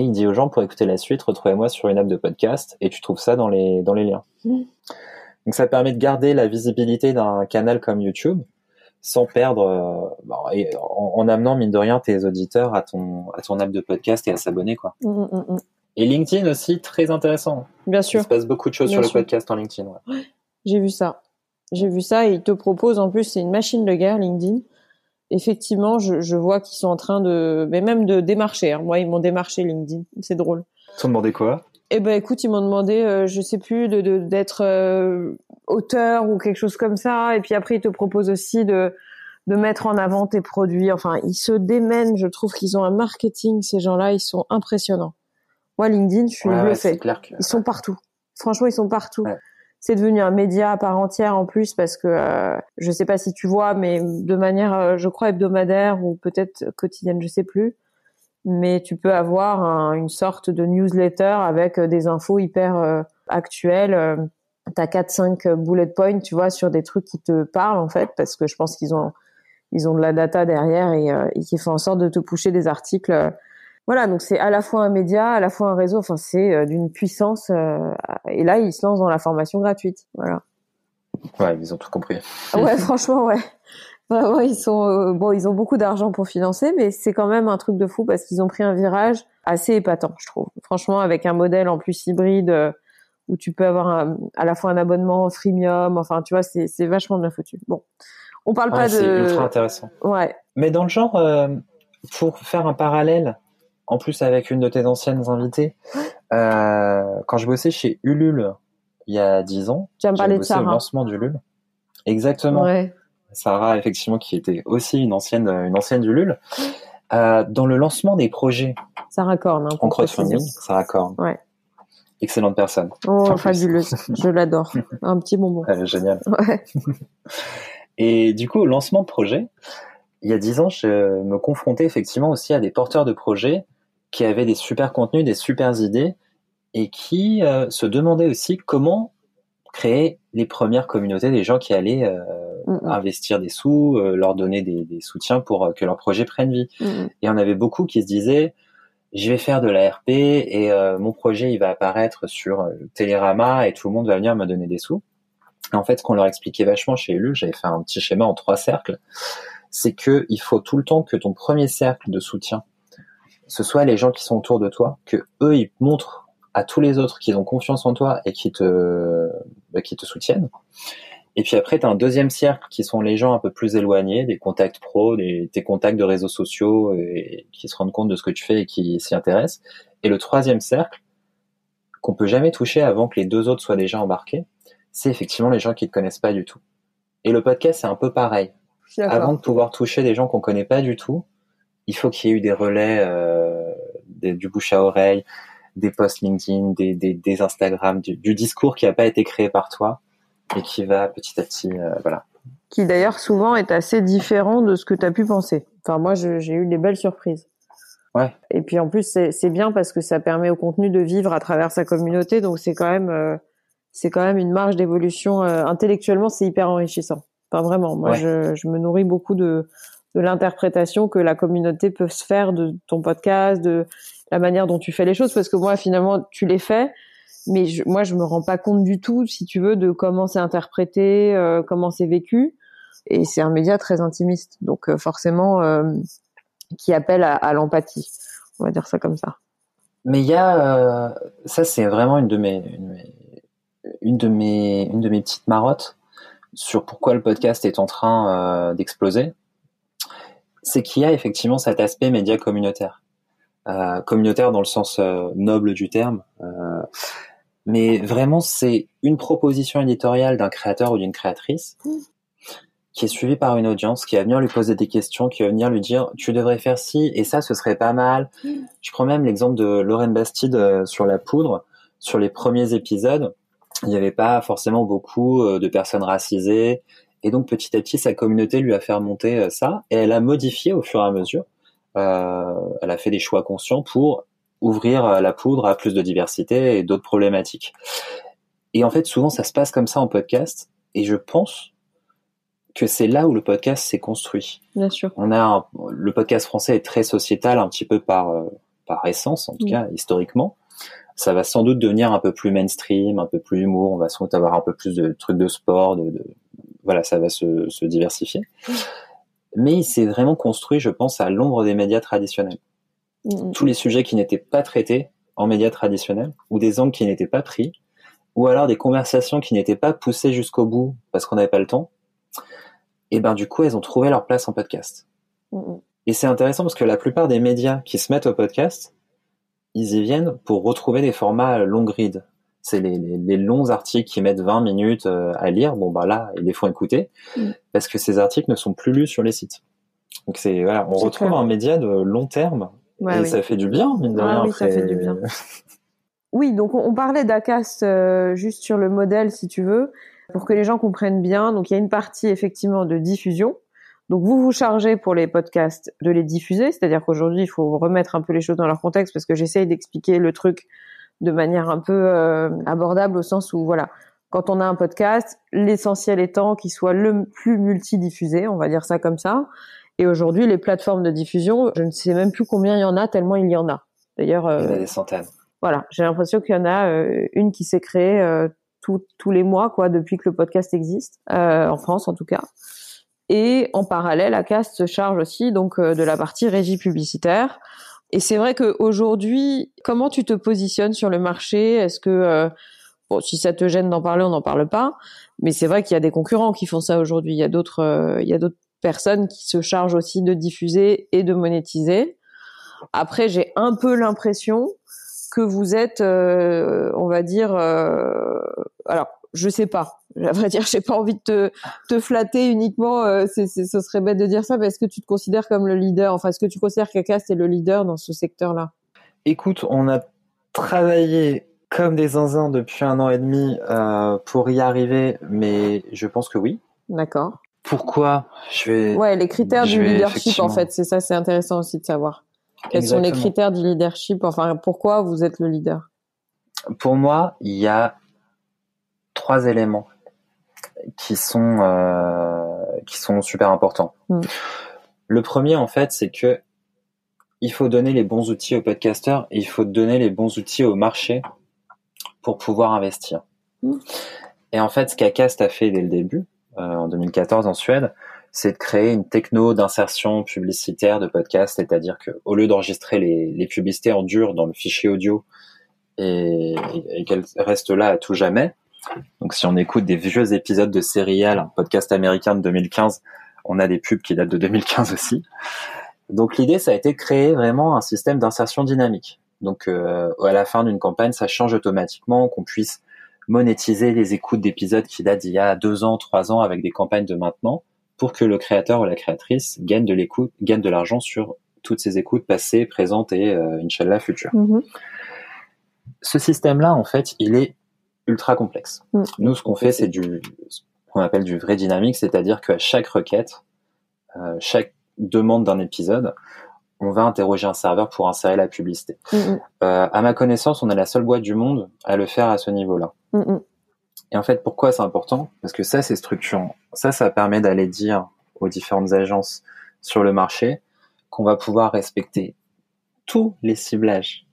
Et il dit aux gens, pour écouter la suite, retrouvez-moi sur une app de podcast et tu trouves ça dans les, dans les liens. Mm. Donc ça permet de garder la visibilité d'un canal comme YouTube sans perdre, euh, bon, et en, en amenant mine de rien tes auditeurs à ton, à ton app de podcast et à s'abonner quoi. Mm, mm, mm. Et LinkedIn aussi, très intéressant. Bien Il sûr. se passe beaucoup de choses Bien sur le sûr. podcast en LinkedIn. Ouais. J'ai vu ça. J'ai vu ça et ils te proposent, en plus, c'est une machine de guerre, LinkedIn. Effectivement, je, je vois qu'ils sont en train de, mais même de démarcher. hein. Moi, ils m'ont démarché LinkedIn. C'est drôle. T'as demandé quoi? Eh ben écoute, ils m'ont demandé, euh, je sais plus, de d'être euh, auteur ou quelque chose comme ça. Et puis après, ils te proposent aussi de de mettre en avant tes produits. Enfin, ils se démènent. Je trouve qu'ils ont un marketing. Ces gens-là, ils sont impressionnants. Moi, LinkedIn, je suis Ouais, ouais, bluffée. c'est clair que Ils sont partout. Franchement, ils sont partout. Ouais. C'est devenu un média à part entière en plus parce que euh, je sais pas si tu vois, mais de manière, euh, je crois hebdomadaire ou peut-être quotidienne, je sais plus. Mais tu peux avoir un- une sorte de newsletter avec euh, des infos hyper euh, actuelles. T'as quatre cinq euh, bullet points, tu vois, sur des trucs qui te parlent en fait, parce que je pense qu'ils ont ils ont de la data derrière et, euh, et qui font en sorte de te pousser des articles. Voilà, donc c'est à la fois un média, à la fois un réseau. Enfin, c'est euh, d'une puissance. euh, et là, ils se lancent dans la formation gratuite. Voilà. ouais, ils ont tout compris. Ouais, franchement, ouais. Vraiment, ils sont euh, bon, ils ont beaucoup d'argent pour financer, mais c'est quand même un truc de fou parce qu'ils ont pris un virage assez épatant, je trouve. Franchement, avec un modèle en plus hybride euh, où tu peux avoir un- à la fois un abonnement freemium. Enfin, tu vois, c'est c'est vachement bien foutu. Bon, on parle Ouais, pas c'est de. ultra intéressant. Ouais. Mais dans le genre, euh, pour faire un parallèle, en plus avec une de tes anciennes invitées, euh, quand je bossais chez Ulule il y a 10 ans, j'avais parler de bossé au lancement d'Ulule. Exactement. Ouais. Sarah, effectivement, qui était aussi une ancienne, une ancienne d'Ulule. Euh, dans le lancement des projets Sarah Korn, hein, en crowdfunding. Sarah Korn. Ouais. Excellente personne. Oh, fabuleuse. Je l'adore. Un petit bonbon. Elle est géniale. Ouais. Et du coup, au lancement de projet, il y a dix ans, je me confrontais effectivement aussi à des porteurs de projets qui avaient des super contenus, des super idées, et qui euh, se demandaient aussi comment créer les premières communautés des gens qui allaient euh, Mm, mm, investir des sous, euh, leur donner des, des soutiens pour euh, que leur projet prenne vie. mm. Et on avait beaucoup qui se disaient, je vais faire de la RP et euh, mon projet il va apparaître sur euh, Télérama et tout le monde va venir me donner des sous. Et en fait, ce qu'on leur expliquait vachement chez Ulu, j'avais fait un petit schéma en trois cercles, c'est que il faut tout le temps que ton premier cercle de soutien, ce soit les gens qui sont autour de toi, que eux ils montrent à tous les autres qu'ils ont confiance en toi et qui te, bah, qui te soutiennent. Et puis après, tu as un deuxième cercle qui sont les gens un peu plus éloignés, des contacts pro, des, tes contacts de réseaux sociaux et qui se rendent compte de ce que tu fais et qui s'y intéressent. Et le troisième cercle, qu'on peut jamais toucher avant que les deux autres soient déjà embarqués, c'est effectivement les gens qui te connaissent pas du tout. Et le podcast, c'est un peu pareil. Avant de pouvoir toucher des gens qu'on connaît pas du tout, il faut qu'il y ait eu des relais, euh, des- du bouche à oreille, des posts LinkedIn, des, des, des Instagram, du, du discours qui n'a pas été créé par toi et qui va petit à petit, euh, voilà. Qui d'ailleurs souvent est assez différent de ce que tu as pu penser. Enfin, moi, j'ai eu des belles surprises. Ouais. Et puis en plus, c'est c'est bien parce que ça permet au contenu de vivre à travers sa communauté. Donc c'est quand même, euh, c'est quand même une marge d'évolution. euh, intellectuellement, c'est hyper enrichissant. Enfin vraiment, moi, Ouais. je, je me nourris beaucoup de de l'interprétation que la communauté peut se faire de ton podcast, de la manière dont tu fais les choses. Parce que moi, finalement, tu les fais, mais moi, je me rends pas compte du tout, si tu veux, de comment c'est interprété, euh, comment c'est vécu. Et c'est un média très intimiste, donc euh, forcément euh, qui appelle à, l'empathie. On va dire ça comme ça. Mais il y a, ça c'est vraiment une de mes, une de mes, une de mes, petites marottes sur pourquoi le podcast est en train d'exploser. C'est qu'il y a effectivement cet aspect média communautaire, euh, communautaire dans le sens euh, noble du terme. euh, mais vraiment, c'est une proposition éditoriale d'un créateur ou d'une créatrice qui est suivie par une audience qui va venir lui poser des questions, qui va venir lui dire tu devrais faire ci et ça, ce serait pas mal. Je prends même l'exemple de Lorraine Bastide sur la poudre. Sur les premiers épisodes, il n'y avait pas forcément beaucoup de personnes racisées. Et donc petit à petit, sa communauté lui a fait remonter euh, ça. Et elle a modifié au fur et à mesure. Euh, elle a fait des choix conscients pour ouvrir euh, la poudre à plus de diversité et d'autres problématiques. Et en fait, souvent, ça se passe comme ça en podcast. Et je pense que c'est là où le podcast s'est construit Bien sûr. on a un- le podcast français est très sociétal un petit peu par euh, par essence en tout cas historiquement ça va sans doute devenir un peu plus mainstream un peu plus humour on va sans doute avoir un peu plus de trucs de sport de, de- voilà ça va se, se diversifier mais il s'est vraiment construit je pense à l'ombre des médias traditionnels Mm, tous les sujets qui n'étaient pas traités en médias traditionnels ou des angles qui n'étaient pas pris ou alors des conversations qui n'étaient pas poussées jusqu'au bout parce qu'on n'avait pas le temps et ben du coup elles ont trouvé leur place en podcast mm. et c'est intéressant parce que la plupart des médias qui se mettent au podcast ils y viennent pour retrouver des formats long grid. C'est les, les, les longs articles qui mettent 20 minutes euh, à lire. Bon, bah là, ils les font écouter Mm. parce que ces articles ne sont plus lus sur les sites. Donc c'est voilà, on retrouve clair. un média de long terme Ouais, et oui. ça fait du bien, mine de Ah rien. oui, ça après. fait du bien. Oui, donc on, on parlait d'Acast euh, juste sur le modèle, si tu veux, pour que les gens comprennent bien. Donc il y a une partie effectivement de diffusion. Donc vous vous chargez pour les podcasts de les diffuser, c'est-à-dire qu'aujourd'hui il faut remettre un peu les choses dans leur contexte parce que j'essaye d'expliquer le truc de manière un peu euh, abordable au sens où voilà, quand on a un podcast, l'essentiel étant qu'il soit le plus multidiffusé, on va dire ça comme ça. Et aujourd'hui les plateformes de diffusion, je ne sais même plus combien il y en a tellement il y en a. D'ailleurs, Il y en a euh, des centaines. voilà, j'ai l'impression qu'il y en a euh, une qui s'est créée euh, tout- tous les mois, quoi, depuis que le podcast existe, euh, en France en tout cas. Et en parallèle, Acast se charge aussi donc euh, de la partie régie publicitaire. Et c'est vrai qu'aujourd'hui, comment tu te positionnes sur le marché? Est-ce que, euh, bon, si ça te gêne d'en parler, on n'en parle pas. Mais c'est vrai qu'il y a des concurrents qui font ça aujourd'hui. Il y a d'autres, euh, il y a d'autres personnes qui se chargent aussi de diffuser et de monétiser. Après, j'ai un peu l'impression que vous êtes, euh, on va dire, euh, alors je sais pas. À vrai dire, j'ai pas envie de te, te flatter uniquement. Euh, c'est, ce serait bête de dire ça, mais est-ce que tu te considères comme le leader? Enfin, est-ce que tu considères qu'Acast est le leader dans ce secteur-là? Écoute, on a travaillé comme des zinzins depuis un an et demi euh, pour y arriver, mais je pense que oui. D'accord. Pourquoi? Je vais. Ouais, les critères je du leadership, en fait, c'est ça, c'est intéressant aussi de savoir. Quels sont les critères du leadership? Enfin, pourquoi vous êtes le leader? Pour moi, il y a trois éléments qui sont euh, qui sont super importants. Mm. Le premier, en fait, c'est que il faut donner les bons outils aux podcasteurs et il faut donner les bons outils au marché pour pouvoir investir. Mm. Et en fait, ce qu'Acast a fait dès le début, euh, en 2014 en Suède, c'est de créer une techno d'insertion publicitaire de podcast, c'est-à-dire que au lieu d'enregistrer les, les publicités en dur dans le fichier audio et qu'elles restent là à tout jamais, donc si on écoute des vieux épisodes de Serial, un podcast américain de 2015, on a des pubs qui datent de 2015 aussi. Donc l'idée, ça a été de créer vraiment un système d'insertion dynamique. Donc euh, à la fin d'une campagne, ça change automatiquement, qu'on puisse monétiser les écoutes d'épisodes qui datent d'il y a deux ans, trois ans avec des campagnes de maintenant, pour que le créateur ou la créatrice gagne de l'écoute, gagne de l'argent sur toutes ces écoutes passées, présentes et euh, Inch'Allah futures. Ce système-là, en fait, il est ultra complexe. Mm. Nous, ce qu'on fait, c'est du ce qu'on appelle du vrai dynamique, c'est-à-dire qu'à chaque requête, euh, chaque demande d'un épisode, on va interroger un serveur pour insérer la publicité. Mhm, Euh, à ma connaissance, on est la seule boîte du monde à le faire à ce niveau-là. Et en fait, pourquoi c'est important? Parce que ça, c'est structurant. Ça, ça permet d'aller dire aux différentes agences sur le marché qu'on va pouvoir respecter tous les ciblages,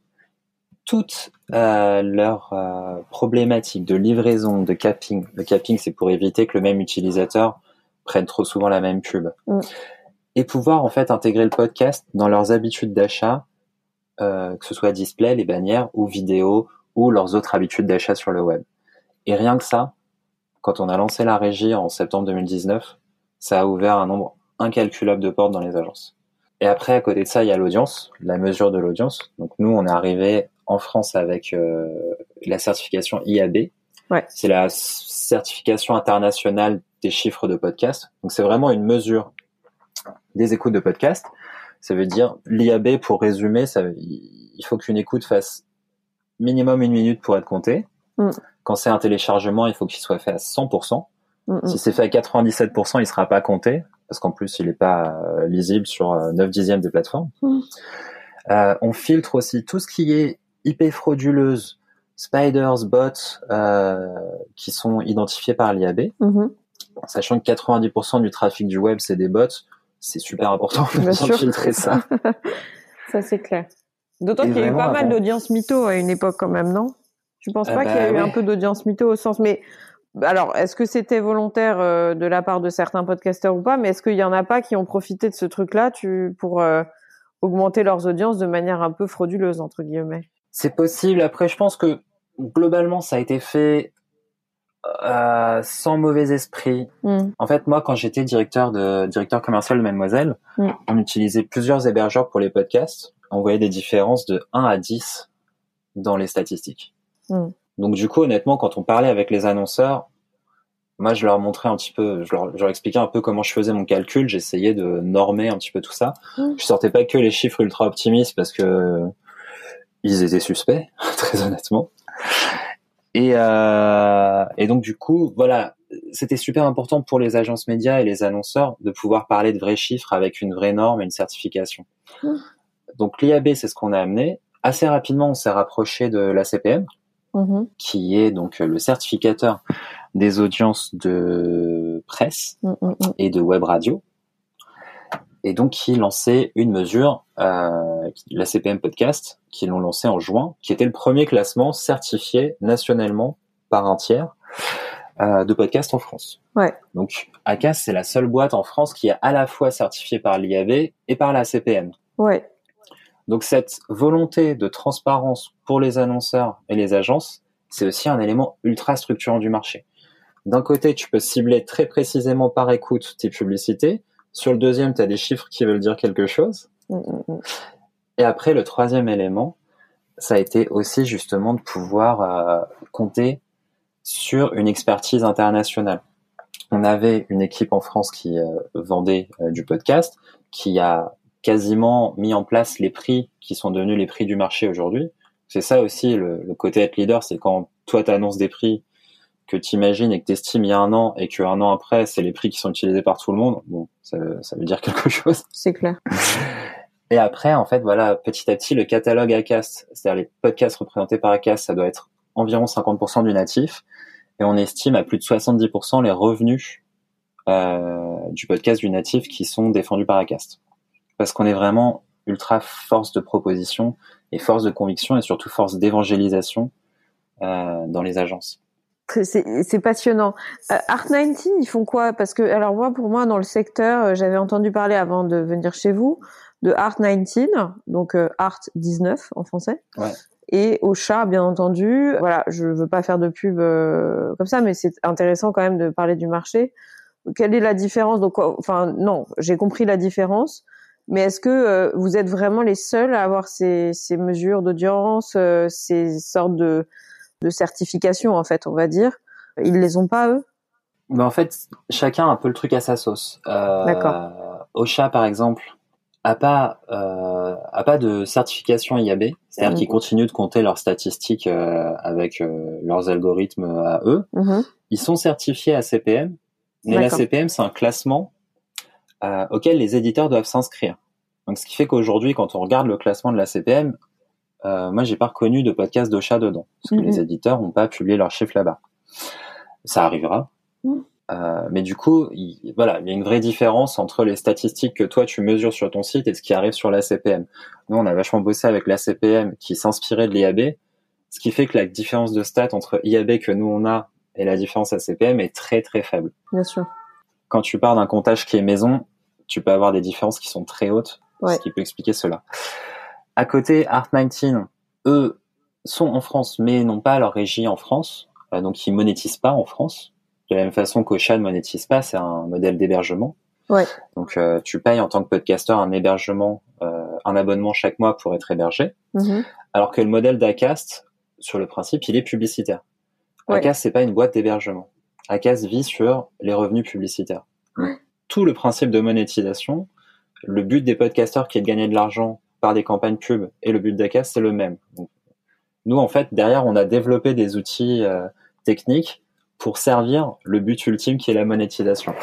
toutes euh, leurs euh, problématiques de livraison, de capping. Le capping, c'est pour éviter que le même utilisateur prenne trop souvent la même pub. Mm. Et pouvoir en fait intégrer le podcast dans leurs habitudes d'achat, euh, que ce soit display, les bannières, ou vidéo, ou leurs autres habitudes d'achat sur le web. Et rien que ça, quand on a lancé la régie en septembre 2019, ça a ouvert un nombre incalculable de portes dans les agences. Et après, à côté de ça, il y a l'audience, la mesure de l'audience. Donc nous, on est arrivé en France avec euh, la certification IAB. Ouais. C'est la certification internationale des chiffres de podcast. Donc c'est vraiment une mesure des écoutes de podcast. Ça veut dire l'IAB, pour résumer, ça, il faut qu'une écoute fasse minimum une minute pour être comptée. Mm. Quand c'est un téléchargement, il faut qu'il soit fait à 100%. mhm. Si c'est fait à 97%, il sera pas compté parce qu'en plus il est pas euh, lisible sur euh, 9 dixièmes des plateformes. Mm. Euh, on filtre aussi tout ce qui est IP frauduleuse, spiders, bots euh, qui sont identifiés par l'IAB, Mhm. sachant que 90% du trafic du web c'est des bots. C'est super important de filtrer ça. Ça, c'est clair. D'autant Et qu'il y a eu pas mal avant- d'audience mytho à une époque quand même, non? Tu penses Ah pas qu'il y a bah eu ouais. un peu d'audience mytho au sens... Mais alors, est-ce que c'était volontaire euh, de la part de certains podcasteurs ou pas? Mais est-ce qu'il y en a pas qui ont profité de ce truc-là tu, pour euh, augmenter leurs audiences de manière un peu frauduleuse, entre guillemets? C'est possible. Après, je pense que globalement, ça a été fait euh, sans mauvais esprit. Mm. En fait, moi, quand j'étais directeur de directeur commercial de Mademoiselle, Mm. on utilisait plusieurs hébergeurs pour les podcasts. on voyait des différences de 1 à 10 dans les statistiques. Mm. Donc du coup, honnêtement, quand on parlait avec les annonceurs, moi, je leur montrais un petit peu, je leur, je leur expliquais un peu comment je faisais mon calcul. J'essayais de normer un petit peu tout ça. Je sortais pas que les chiffres ultra optimistes parce que ils étaient suspects, très honnêtement. Et, euh, et donc du coup, voilà, c'était super important pour les agences médias et les annonceurs de pouvoir parler de vrais chiffres avec une vraie norme et une certification. Mm. Donc l'IAB, c'est ce qu'on a amené. Assez rapidement, on s'est rapproché de la CPM, Mhm. qui est donc le certificateur des audiences de presse Mm, mm, mm. et de web radio. Et donc qui lançait une mesure, euh, la CPM Podcast, qui l'ont lancé en juin, qui était le premier classement certifié nationalement par un tiers euh, de podcast en France. Ouais. Donc ACAS, c'est la seule boîte en France qui est à la fois certifiée par l'IAB et par la CPM. Ouais. Donc cette volonté de transparence pour les annonceurs et les agences, c'est aussi un élément ultra structurant du marché. D'un côté, tu peux cibler très précisément par écoute tes publicités. Sur le deuxième, tu as des chiffres qui veulent dire quelque chose. Mm, mm, mm. Et après, le troisième élément, ça a été aussi justement de pouvoir euh, compter sur une expertise internationale. On avait une équipe en France qui euh, vendait euh, du podcast, qui a quasiment mis en place les prix qui sont devenus les prix du marché aujourd'hui. C'est ça aussi le, le côté être leader, c'est quand toi tu annonces des prix que tu imagines et que tu estimes il y a un an et qu'un an après c'est les prix qui sont utilisés par tout le monde. Bon, ça, ça veut dire quelque chose. C'est clair. Et après, en fait, voilà, petit à petit, le catalogue ACAST, c'est-à-dire les podcasts représentés par ACAST, ça doit être environ 50% du natif. Et on estime à plus de 70% les revenus euh, du podcast du natif qui sont défendus par ACAST. Parce qu'on est vraiment ultra force de proposition et force de conviction et surtout force d'évangélisation euh, dans les agences. C'est- passionnant. Euh, Art 19, ils font quoi? Parce que, alors moi, pour moi, dans le secteur, euh, j'avais entendu parler avant de venir chez vous de Art 19, donc euh, Art 19 en français. Ouais. Et au chat, bien entendu. Voilà, je veux pas faire de pub euh, comme ça, mais c'est intéressant quand même de parler du marché. Quelle est la différence? Donc, enfin, non, j'ai compris la différence. Mais est-ce que euh, vous êtes vraiment les seuls à avoir ces, ces mesures d'audience, euh, ces sortes de, de certification en fait, on va dire Ils les ont pas eux? Mais en fait, chacun a un peu le truc à sa sauce. Euh, D'accord. Ocha, par exemple, a pas euh, a pas de certification IAB, c'est-à-dire Mhm. qu'ils continuent de compter leurs statistiques euh, avec euh, leurs algorithmes à eux. Mhm. Ils sont certifiés à CPM, mais la. CPM c'est un classement auquel les éditeurs doivent s'inscrire. Donc ce qui fait qu'aujourd'hui, quand on regarde le classement de la CPM, euh, moi j'ai pas reconnu de podcast d'Ocha dedans, parce que Mhm. les éditeurs n'ont pas publié leurs chiffres là-bas. Ça arrivera. Mhm. Euh, mais du coup, il, voilà, il y a une vraie différence entre les statistiques que toi tu mesures sur ton site et ce qui arrive sur la CPM. Nous, on a vachement bossé avec la CPM qui s'inspirait de l'IAB, ce qui fait que la différence de stats entre IAB que nous on a et la différence à CPM est très très faible. Bien sûr. Quand tu pars d'un comptage qui est maison, tu peux avoir des différences qui sont très hautes, Ouais. ce qui peut expliquer cela. À côté, Art19, eux sont en France, mais n'ont pas leur régie en France, euh, donc ils monétisent pas en France. De la même façon qu'Ocha ne monétise pas, c'est un modèle d'hébergement. Ouais. Donc euh, tu payes en tant que podcasteur un hébergement, euh, un abonnement chaque mois pour être hébergé, Mhm. alors que le modèle d'Acast, sur le principe, il est publicitaire. Ouais. Acast, c'est pas une boîte d'hébergement. Acast vit sur les revenus publicitaires. Tout le principe de monétisation, le but des podcasteurs qui est de gagner de l'argent par des campagnes pub et le but d'Acast, c'est le même. Donc, nous, en fait, derrière, on a développé des outils euh, techniques pour servir le but ultime qui est la monétisation.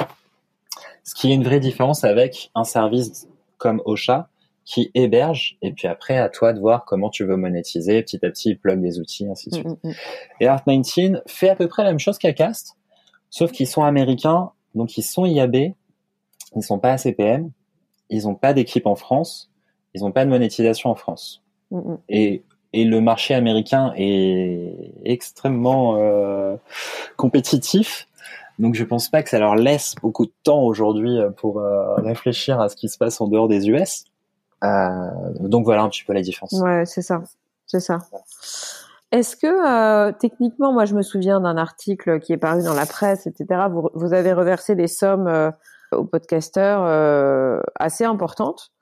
Ce qui est une vraie différence avec un service comme Ocha qui héberge et puis après à toi de voir comment tu veux monétiser. Petit à petit, il plug des outils, ainsi de suite. Mhm, mhm. Et Art19 fait à peu près la même chose qu'Acast, sauf qu'ils sont américains, donc ils sont IAB, ils sont pas ACPM, ils ont pas d'équipe en France, ils ont pas de monétisation en France. Mhm. Et, et le marché américain est extrêmement euh, compétitif. Donc je pense pas que ça leur laisse beaucoup de temps aujourd'hui euh, pour euh, réfléchir à ce qui se passe en dehors des US. Euh, donc voilà un petit peu la différence. Ouais, c'est ça. C'est ça. Est-ce que techniquement, moi je me souviens d'un article qui est paru dans la presse, etc. Vous, vous avez reversé des sommes aux podcasteurs assez importantes.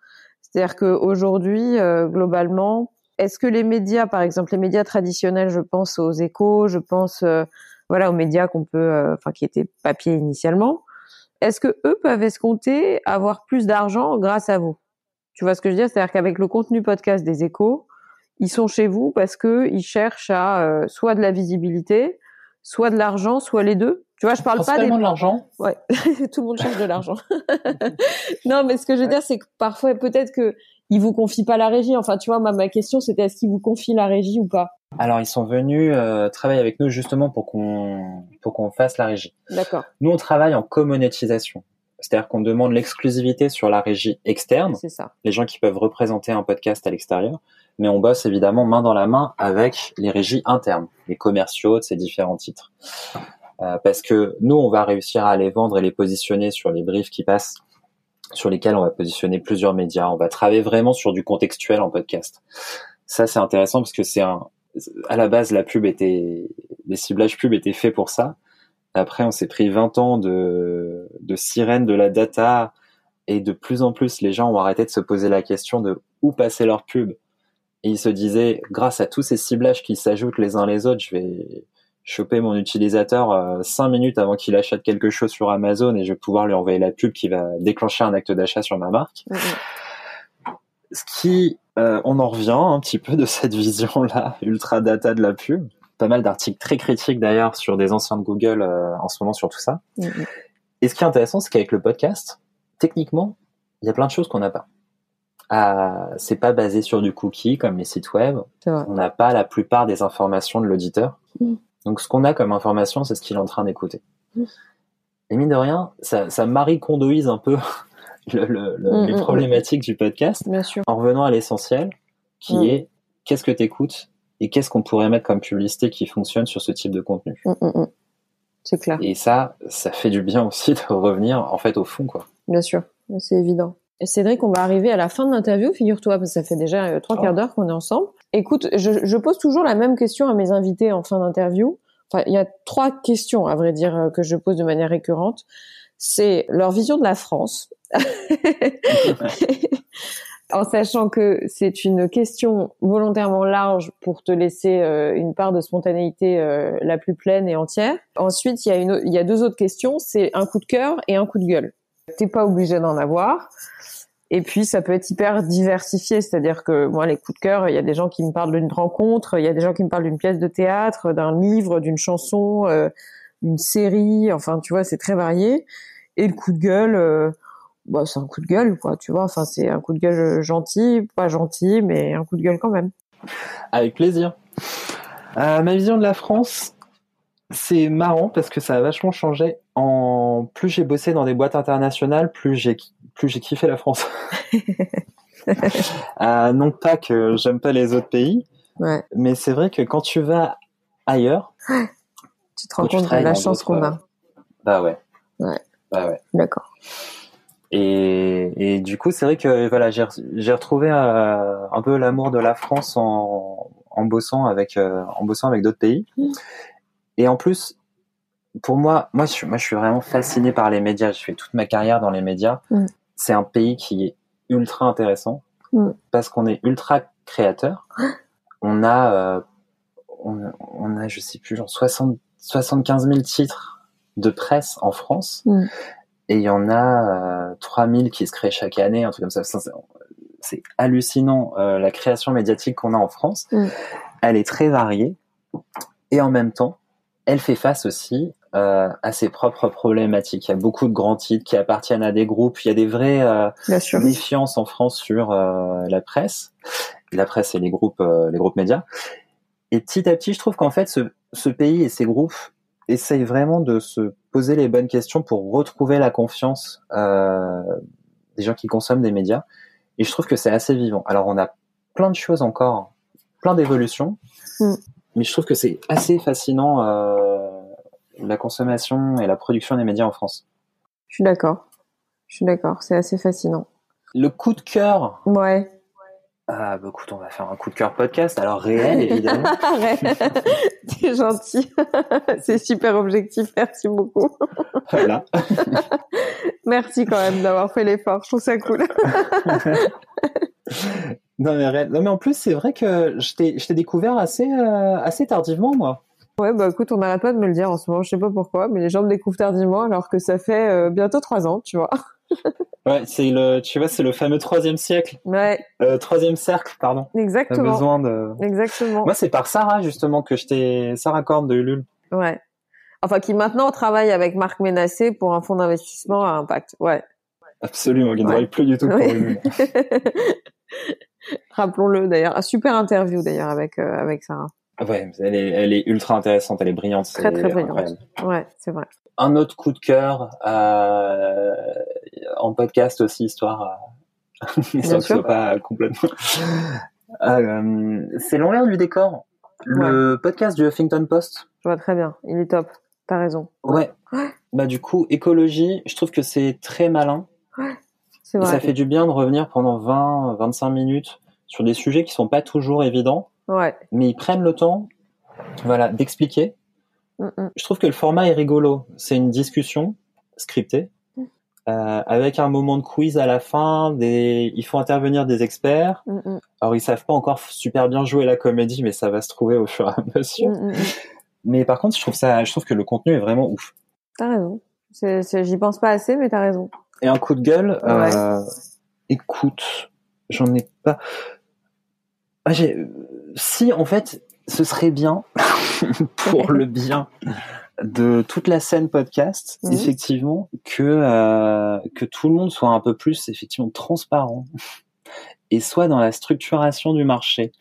C'est-à-dire qu'aujourd'hui, euh, globalement, est-ce que les médias, par exemple, les médias traditionnels, je pense aux échos, je pense euh, voilà aux médias qu'on peut, euh, enfin qui étaient papier initialement, est-ce que eux peuvent escompter avoir plus d'argent grâce à vous? Tu vois ce que je veux dire? C'est-à-dire qu'avec le contenu podcast des échos, ils sont chez vous parce que ils cherchent à soit de la visibilité, soit de l'argent, soit les deux. Tu vois, je parle pas des de l'argent. Ouais, tout le monde cherche de l'argent. non, mais ce que je veux dire, c'est que parfois, peut-être que ils vous confient pas la régie. Enfin, tu vois, ma, ma question, c'était est-ce qu'ils vous confient la régie ou pas? Alors, ils sont venus euh, travailler avec nous justement pour qu'on pour qu'on fasse la régie. D'accord. Nous, on travaille en commonétisation. C'est-à-dire qu'on demande l'exclusivité sur la régie externe. C'est ça. Les gens qui peuvent représenter un podcast à l'extérieur. Mais on bosse évidemment main dans la main avec les régies internes, les commerciaux de ces différents titres. Euh, parce que nous, on va réussir à les vendre et les positionner sur les briefs qui passent, sur lesquels on va positionner plusieurs médias. On va travailler vraiment sur du contextuel en podcast. Ça, c'est intéressant parce que c'est un, à la base, la pub était, les ciblages pub étaient faits pour ça. Après, on s'est pris 20 ans de, de sirène de la data et de plus en plus, les gens ont arrêté de se poser la question de où passer leur pub. Et ils se disaient, grâce à tous ces ciblages qui s'ajoutent les uns les autres, je vais, choper mon utilisateur euh, cinq minutes avant qu'il achète quelque chose sur Amazon et je vais pouvoir lui envoyer la pub qui va déclencher un acte d'achat sur ma marque. Ce qui, euh, on en revient un petit peu de cette vision-là, ultra data de la pub. Pas mal d'articles très critiques d'ailleurs sur des anciens de Google euh, en ce moment sur tout ça. Et ce qui est intéressant, c'est qu'avec le podcast, techniquement, il y a plein de choses qu'on n'a pas. Ah, c'est pas basé sur du cookie comme les sites web. On n'a pas la plupart des informations de l'auditeur. Mm. Donc ce qu'on a comme information, c'est ce qu'il est en train d'écouter. Et mine de rien, ça, ça marie-condoise un peu le, le, mm, les mm, mm. problématiques du podcast Bien sûr. en revenant à l'essentiel, qui est qu'est-ce que tu écoutes et qu'est-ce qu'on pourrait mettre comme publicité qui fonctionne sur ce type de contenu? C'est clair. Et ça, ça fait du bien aussi de revenir en fait au fond, quoi. Bien sûr, c'est évident. Et Cédric, on va arriver à la fin de l'interview, figure-toi, parce que ça fait déjà euh, trois quarts d'heure qu'on est ensemble. Écoute, je, je, pose toujours la même question à mes invités en fin d'interview. Enfin, il y a trois questions, à vrai dire, euh, que je pose de manière récurrente. C'est leur vision de la France. en sachant que c'est une question volontairement large pour te laisser euh, une part de spontanéité la plus pleine et entière. Ensuite, il y a une, il y a deux autres questions, c'est un coup de cœur et un coup de gueule. T'es pas obligé d'en avoir. Et puis ça peut être hyper diversifié, c'est-à-dire que moi les coups de cœur, il y a des gens qui me parlent d'une rencontre, il y a des gens qui me parlent d'une pièce de théâtre, d'un livre, d'une chanson, euh, d'une série, enfin tu vois, c'est très varié. Et le coup de gueule, euh, bah, c'est un coup de gueule quoi, tu vois, enfin c'est un coup de gueule gentil, pas gentil, mais un coup de gueule quand même. Avec plaisir. Euh, ma vision de la France, c'est marrant parce que ça a vachement changé. En plus j'ai bossé dans des boîtes internationales, plus j'ai plus j'ai kiffé la France. euh, non pas que j'aime pas les autres pays, ouais. mais c'est vrai que quand tu vas ailleurs, tu te rends compte de la chance qu'on a. Bah ouais. Ouais. Bah ouais. D'accord. Et, et, du coup, c'est vrai que voilà, j'ai retrouvé euh, un peu l'amour de la France en, en bossant avec euh, en bossant avec d'autres pays. Mmh. Et en plus, pour moi, moi je, moi, je suis vraiment fasciné par les médias. Je fais toute ma carrière dans les médias. Mm. C'est un pays qui est ultra intéressant mm. parce qu'on est ultra créateur. on a, euh, on, on, a, je sais plus, genre 60, 75 000 titres de presse en France. Mm. Et il y en a euh, 3000 qui se créent chaque année, un truc comme ça. C'est hallucinant euh, la création médiatique qu'on a en France. Elle est très variée. Et en même temps, elle fait face aussi euh, à ses propres problématiques. Il y a beaucoup de grands titres qui appartiennent à des groupes. Il y a des vraies euh, méfiances en France sur euh, la presse, la presse et les groupes, euh, les groupes médias. Et petit à petit, je trouve qu'en fait, ce, ce, pays et ses groupes essayent vraiment de se poser les bonnes questions pour retrouver la confiance euh, des gens qui consomment des médias. Et je trouve que c'est assez vivant. Alors, on a plein de choses encore, plein d'évolutions. Mm mais je trouve que c'est assez fascinant euh, la consommation et la production des médias en France. Je suis d'accord. Je suis d'accord, c'est assez fascinant. Le coup de cœur. Ouais. Ah bah écoute, on va faire un coup de cœur podcast, alors réel évidemment. T'es gentil. c'est super objectif, merci beaucoup. Voilà. merci quand même d'avoir fait l'effort, je trouve ça cool. non, mais, non, mais en plus, c'est vrai que je t'ai découvert assez, euh, assez tardivement, moi. Ouais, bah écoute, on n'arrête pas de me le dire en ce moment, je sais pas pourquoi, mais les gens me découvrent tardivement alors que ça fait euh, bientôt trois ans, tu vois. ouais, c'est le, tu vois, c'est le fameux troisième siècle. Ouais. Euh, troisième cercle, pardon. Exactement. besoin de. Exactement. Moi, c'est par Sarah justement que je t'ai, Sarah Korn de Ulule. Ouais. Enfin, qui maintenant travaille avec Marc Ménassé pour un fonds d'investissement à impact. Ouais. Absolument, qui ne travaille plus du tout pour Ulule. Rappelons-le d'ailleurs, super interview d'ailleurs avec euh, avec Sarah. Ouais, elle est, elle est ultra intéressante, elle est brillante. Très très brillante. Ouais, c'est vrai. Un autre coup de cœur euh, en podcast aussi, histoire, euh, histoire que ce soit pas complètement. euh, c'est l'envers du décor. Le podcast du Huffington Post. Je vois très bien, il est top. T'as raison. Ouais. Bah du coup, écologie, je trouve que c'est très malin. Ouais. C'est vrai. Et ça fait du bien de revenir pendant 20, 25 minutes sur des sujets qui sont pas toujours évidents. Ouais. Mais ils prennent le temps, voilà, d'expliquer. Mm -mm. Je trouve que le format est rigolo. C'est une discussion scriptée Mm. euh, avec un moment de quiz à la fin. Des, il faut intervenir des experts. Alors ils savent pas encore super bien jouer la comédie, mais ça va se trouver au fur et à mesure. Mais par contre, je trouve ça, je trouve que le contenu est vraiment ouf. T'as raison. J'y pense pas assez, mais t'as raison. Et un coup de gueule, Ouais. euh, écoute, j'en ai pas. Ah, j'ai... Si, en fait, ce serait bien, pour le bien de toute la scène podcast, effectivement, que, euh, que tout le monde soit un peu plus, effectivement, transparent et soit dans la structuration du marché.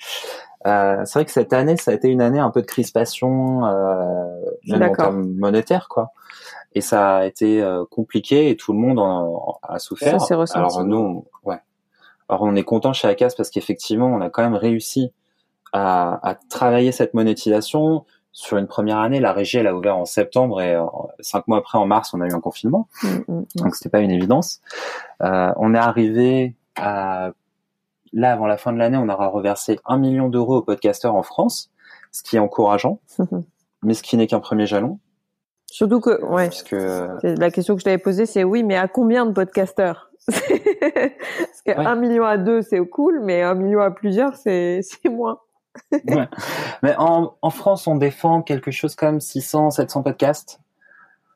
Euh, c'est vrai que cette année, ça a été une année un peu de crispation, euh, même en termes monétaires, quoi. Et ça a été euh, compliqué et tout le monde en, en a souffert. Ça s'est ressenti. Alors nous, on- ouais. Alors on est content chez Acas parce qu'effectivement, on a quand même réussi à, à travailler cette monétisation. Sur une première année, la régie elle a ouvert en septembre et euh, cinq mois après, en mars, on a eu un confinement. Mm, mm, mm. Donc c'était pas une évidence. Euh, on est arrivé à là avant la fin de l'année, on aura reversé un million d'euros aux podcasteurs en France, ce qui est encourageant, mais ce qui n'est qu'un premier jalon, Surtout que, ouais. puisque euh, C'est- La question que je t'avais posée, c'est oui, mais à combien de podcasteurs Parce que Ouais. un million à deux, c'est cool, mais un million à plusieurs, c'est moins. ouais. mais en, en France, on défend quelque chose comme 600, 700 podcasts,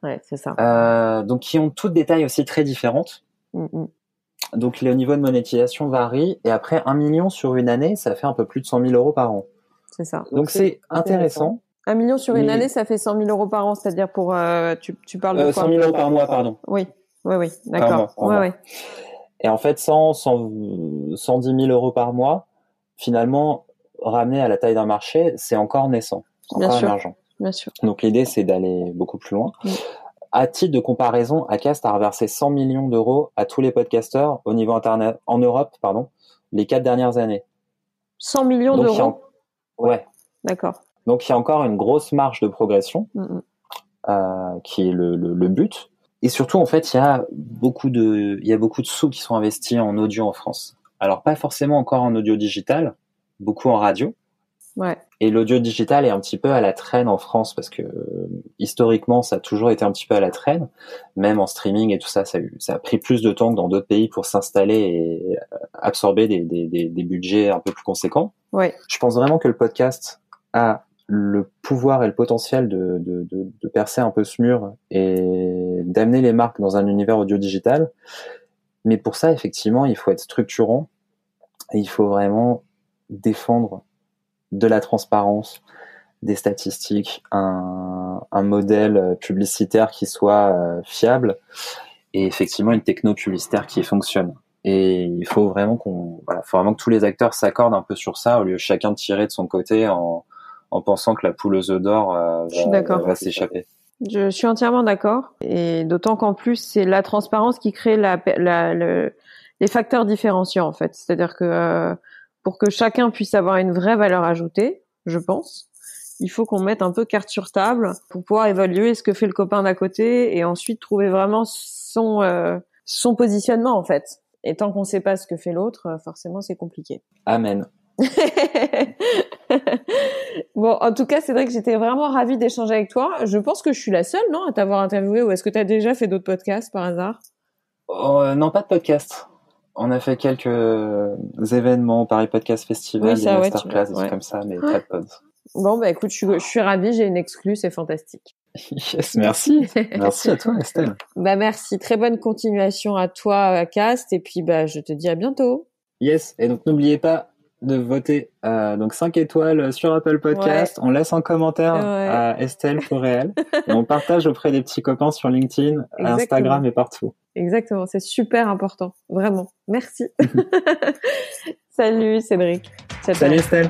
Ouais, c'est ça. euh, donc qui ont toutes des tailles aussi très différentes. Mm, mm. Donc le niveau de monétisation varie, et après un million sur une année, ça fait un peu plus de 100 000 euros par an. C'est ça. Donc c'est intéressant. Un million sur une année, ça fait 100 000 euros par an, c'est-à-dire pour euh, tu, tu parles de Euh, quoi 100 000 euros par mois, pardon. Oui, oui, oui, d'accord. Ouais, ouais. Et en fait, 100, 100, 110 000 euros par mois, finalement, ramené à la taille d'un marché, c'est encore naissant, c'est Bien encore sûr. émergent. Bien sûr. Donc l'idée, c'est d'aller beaucoup plus loin. Mm. À titre de comparaison, Acast a reversé 100 millions d'euros à tous les podcasteurs au niveau internet, en Europe, pardon, les quatre dernières années. 100 millions d'euros. en- Ouais. D'accord. Donc il y a encore une grosse marge de progression, Mm, mm. euh, qui est le, le, le but. Et surtout, en fait, il y a beaucoup de, il y a beaucoup de sous qui sont investis en audio en France. Alors pas forcément encore en audio digital, beaucoup en radio. Ouais. Et l'audio digital est un petit peu à la traîne en France parce que euh, historiquement, ça a toujours été un petit peu à la traîne, même en streaming et tout ça. Ça a, eu- ça a pris plus de temps que dans d'autres pays pour s'installer et euh, absorber des, des, des, des budgets un peu plus conséquents. Ouais. Je pense vraiment que le podcast a le pouvoir et le potentiel de, de, de, de percer un peu ce mur et d'amener les marques dans un univers audio digital. Mais pour ça, effectivement, il faut être structurant et il faut vraiment défendre de la transparence, des statistiques, un, un modèle publicitaire qui soit euh, fiable et effectivement une techno publicitaire qui fonctionne. Et il faut vraiment qu'on, voilà, faut vraiment que tous les acteurs s'accordent un peu sur ça au lieu de chacun de tirer de son côté en, en pensant que la poule aux œufs d'or euh, va, s'échapper. Je suis entièrement d'accord. Et d'autant qu'en plus, c'est la transparence qui crée la, la, le- les facteurs différenciants, en fait. C'est-à-dire que euh, pour que chacun puisse avoir une vraie valeur ajoutée, je pense, il faut qu'on mette un peu carte sur table pour pouvoir évaluer ce que fait le copain d'à côté et ensuite trouver vraiment son, euh, son positionnement, en fait. Et tant qu'on sait pas ce que fait l'autre, forcément, c'est compliqué. Amen. bon, en tout cas, c'est vrai que j'étais vraiment ravie d'échanger avec toi. Je pense que je suis la seule, non, à t'avoir interviewé, ou est-ce que tu as déjà fait d'autres podcasts par hasard? Oh, euh, non, pas de podcast. On a fait quelques événements, Paris Podcast Festival, Oui, des ça, ouais, masterclass, des ouais. comme ça, mais pas de pod. Bon, bah écoute, je suis, je suis ravie, j'ai une exclue, c'est fantastique. Yes, merci. Merci à toi, Estelle. Bah merci, très bonne continuation à toi, à Cast, et puis bah je te dis à bientôt. Yes, et donc n'oubliez pas de voter euh, donc 5 étoiles sur Apple Podcast. On laisse un commentaire Ouais. à Estelle pour réel. et on partage auprès des petits copains sur LinkedIn, Exactement. Instagram et partout. Exactement, c'est super important, vraiment. Merci. Salut Cédric. Ciao. Salut Estelle.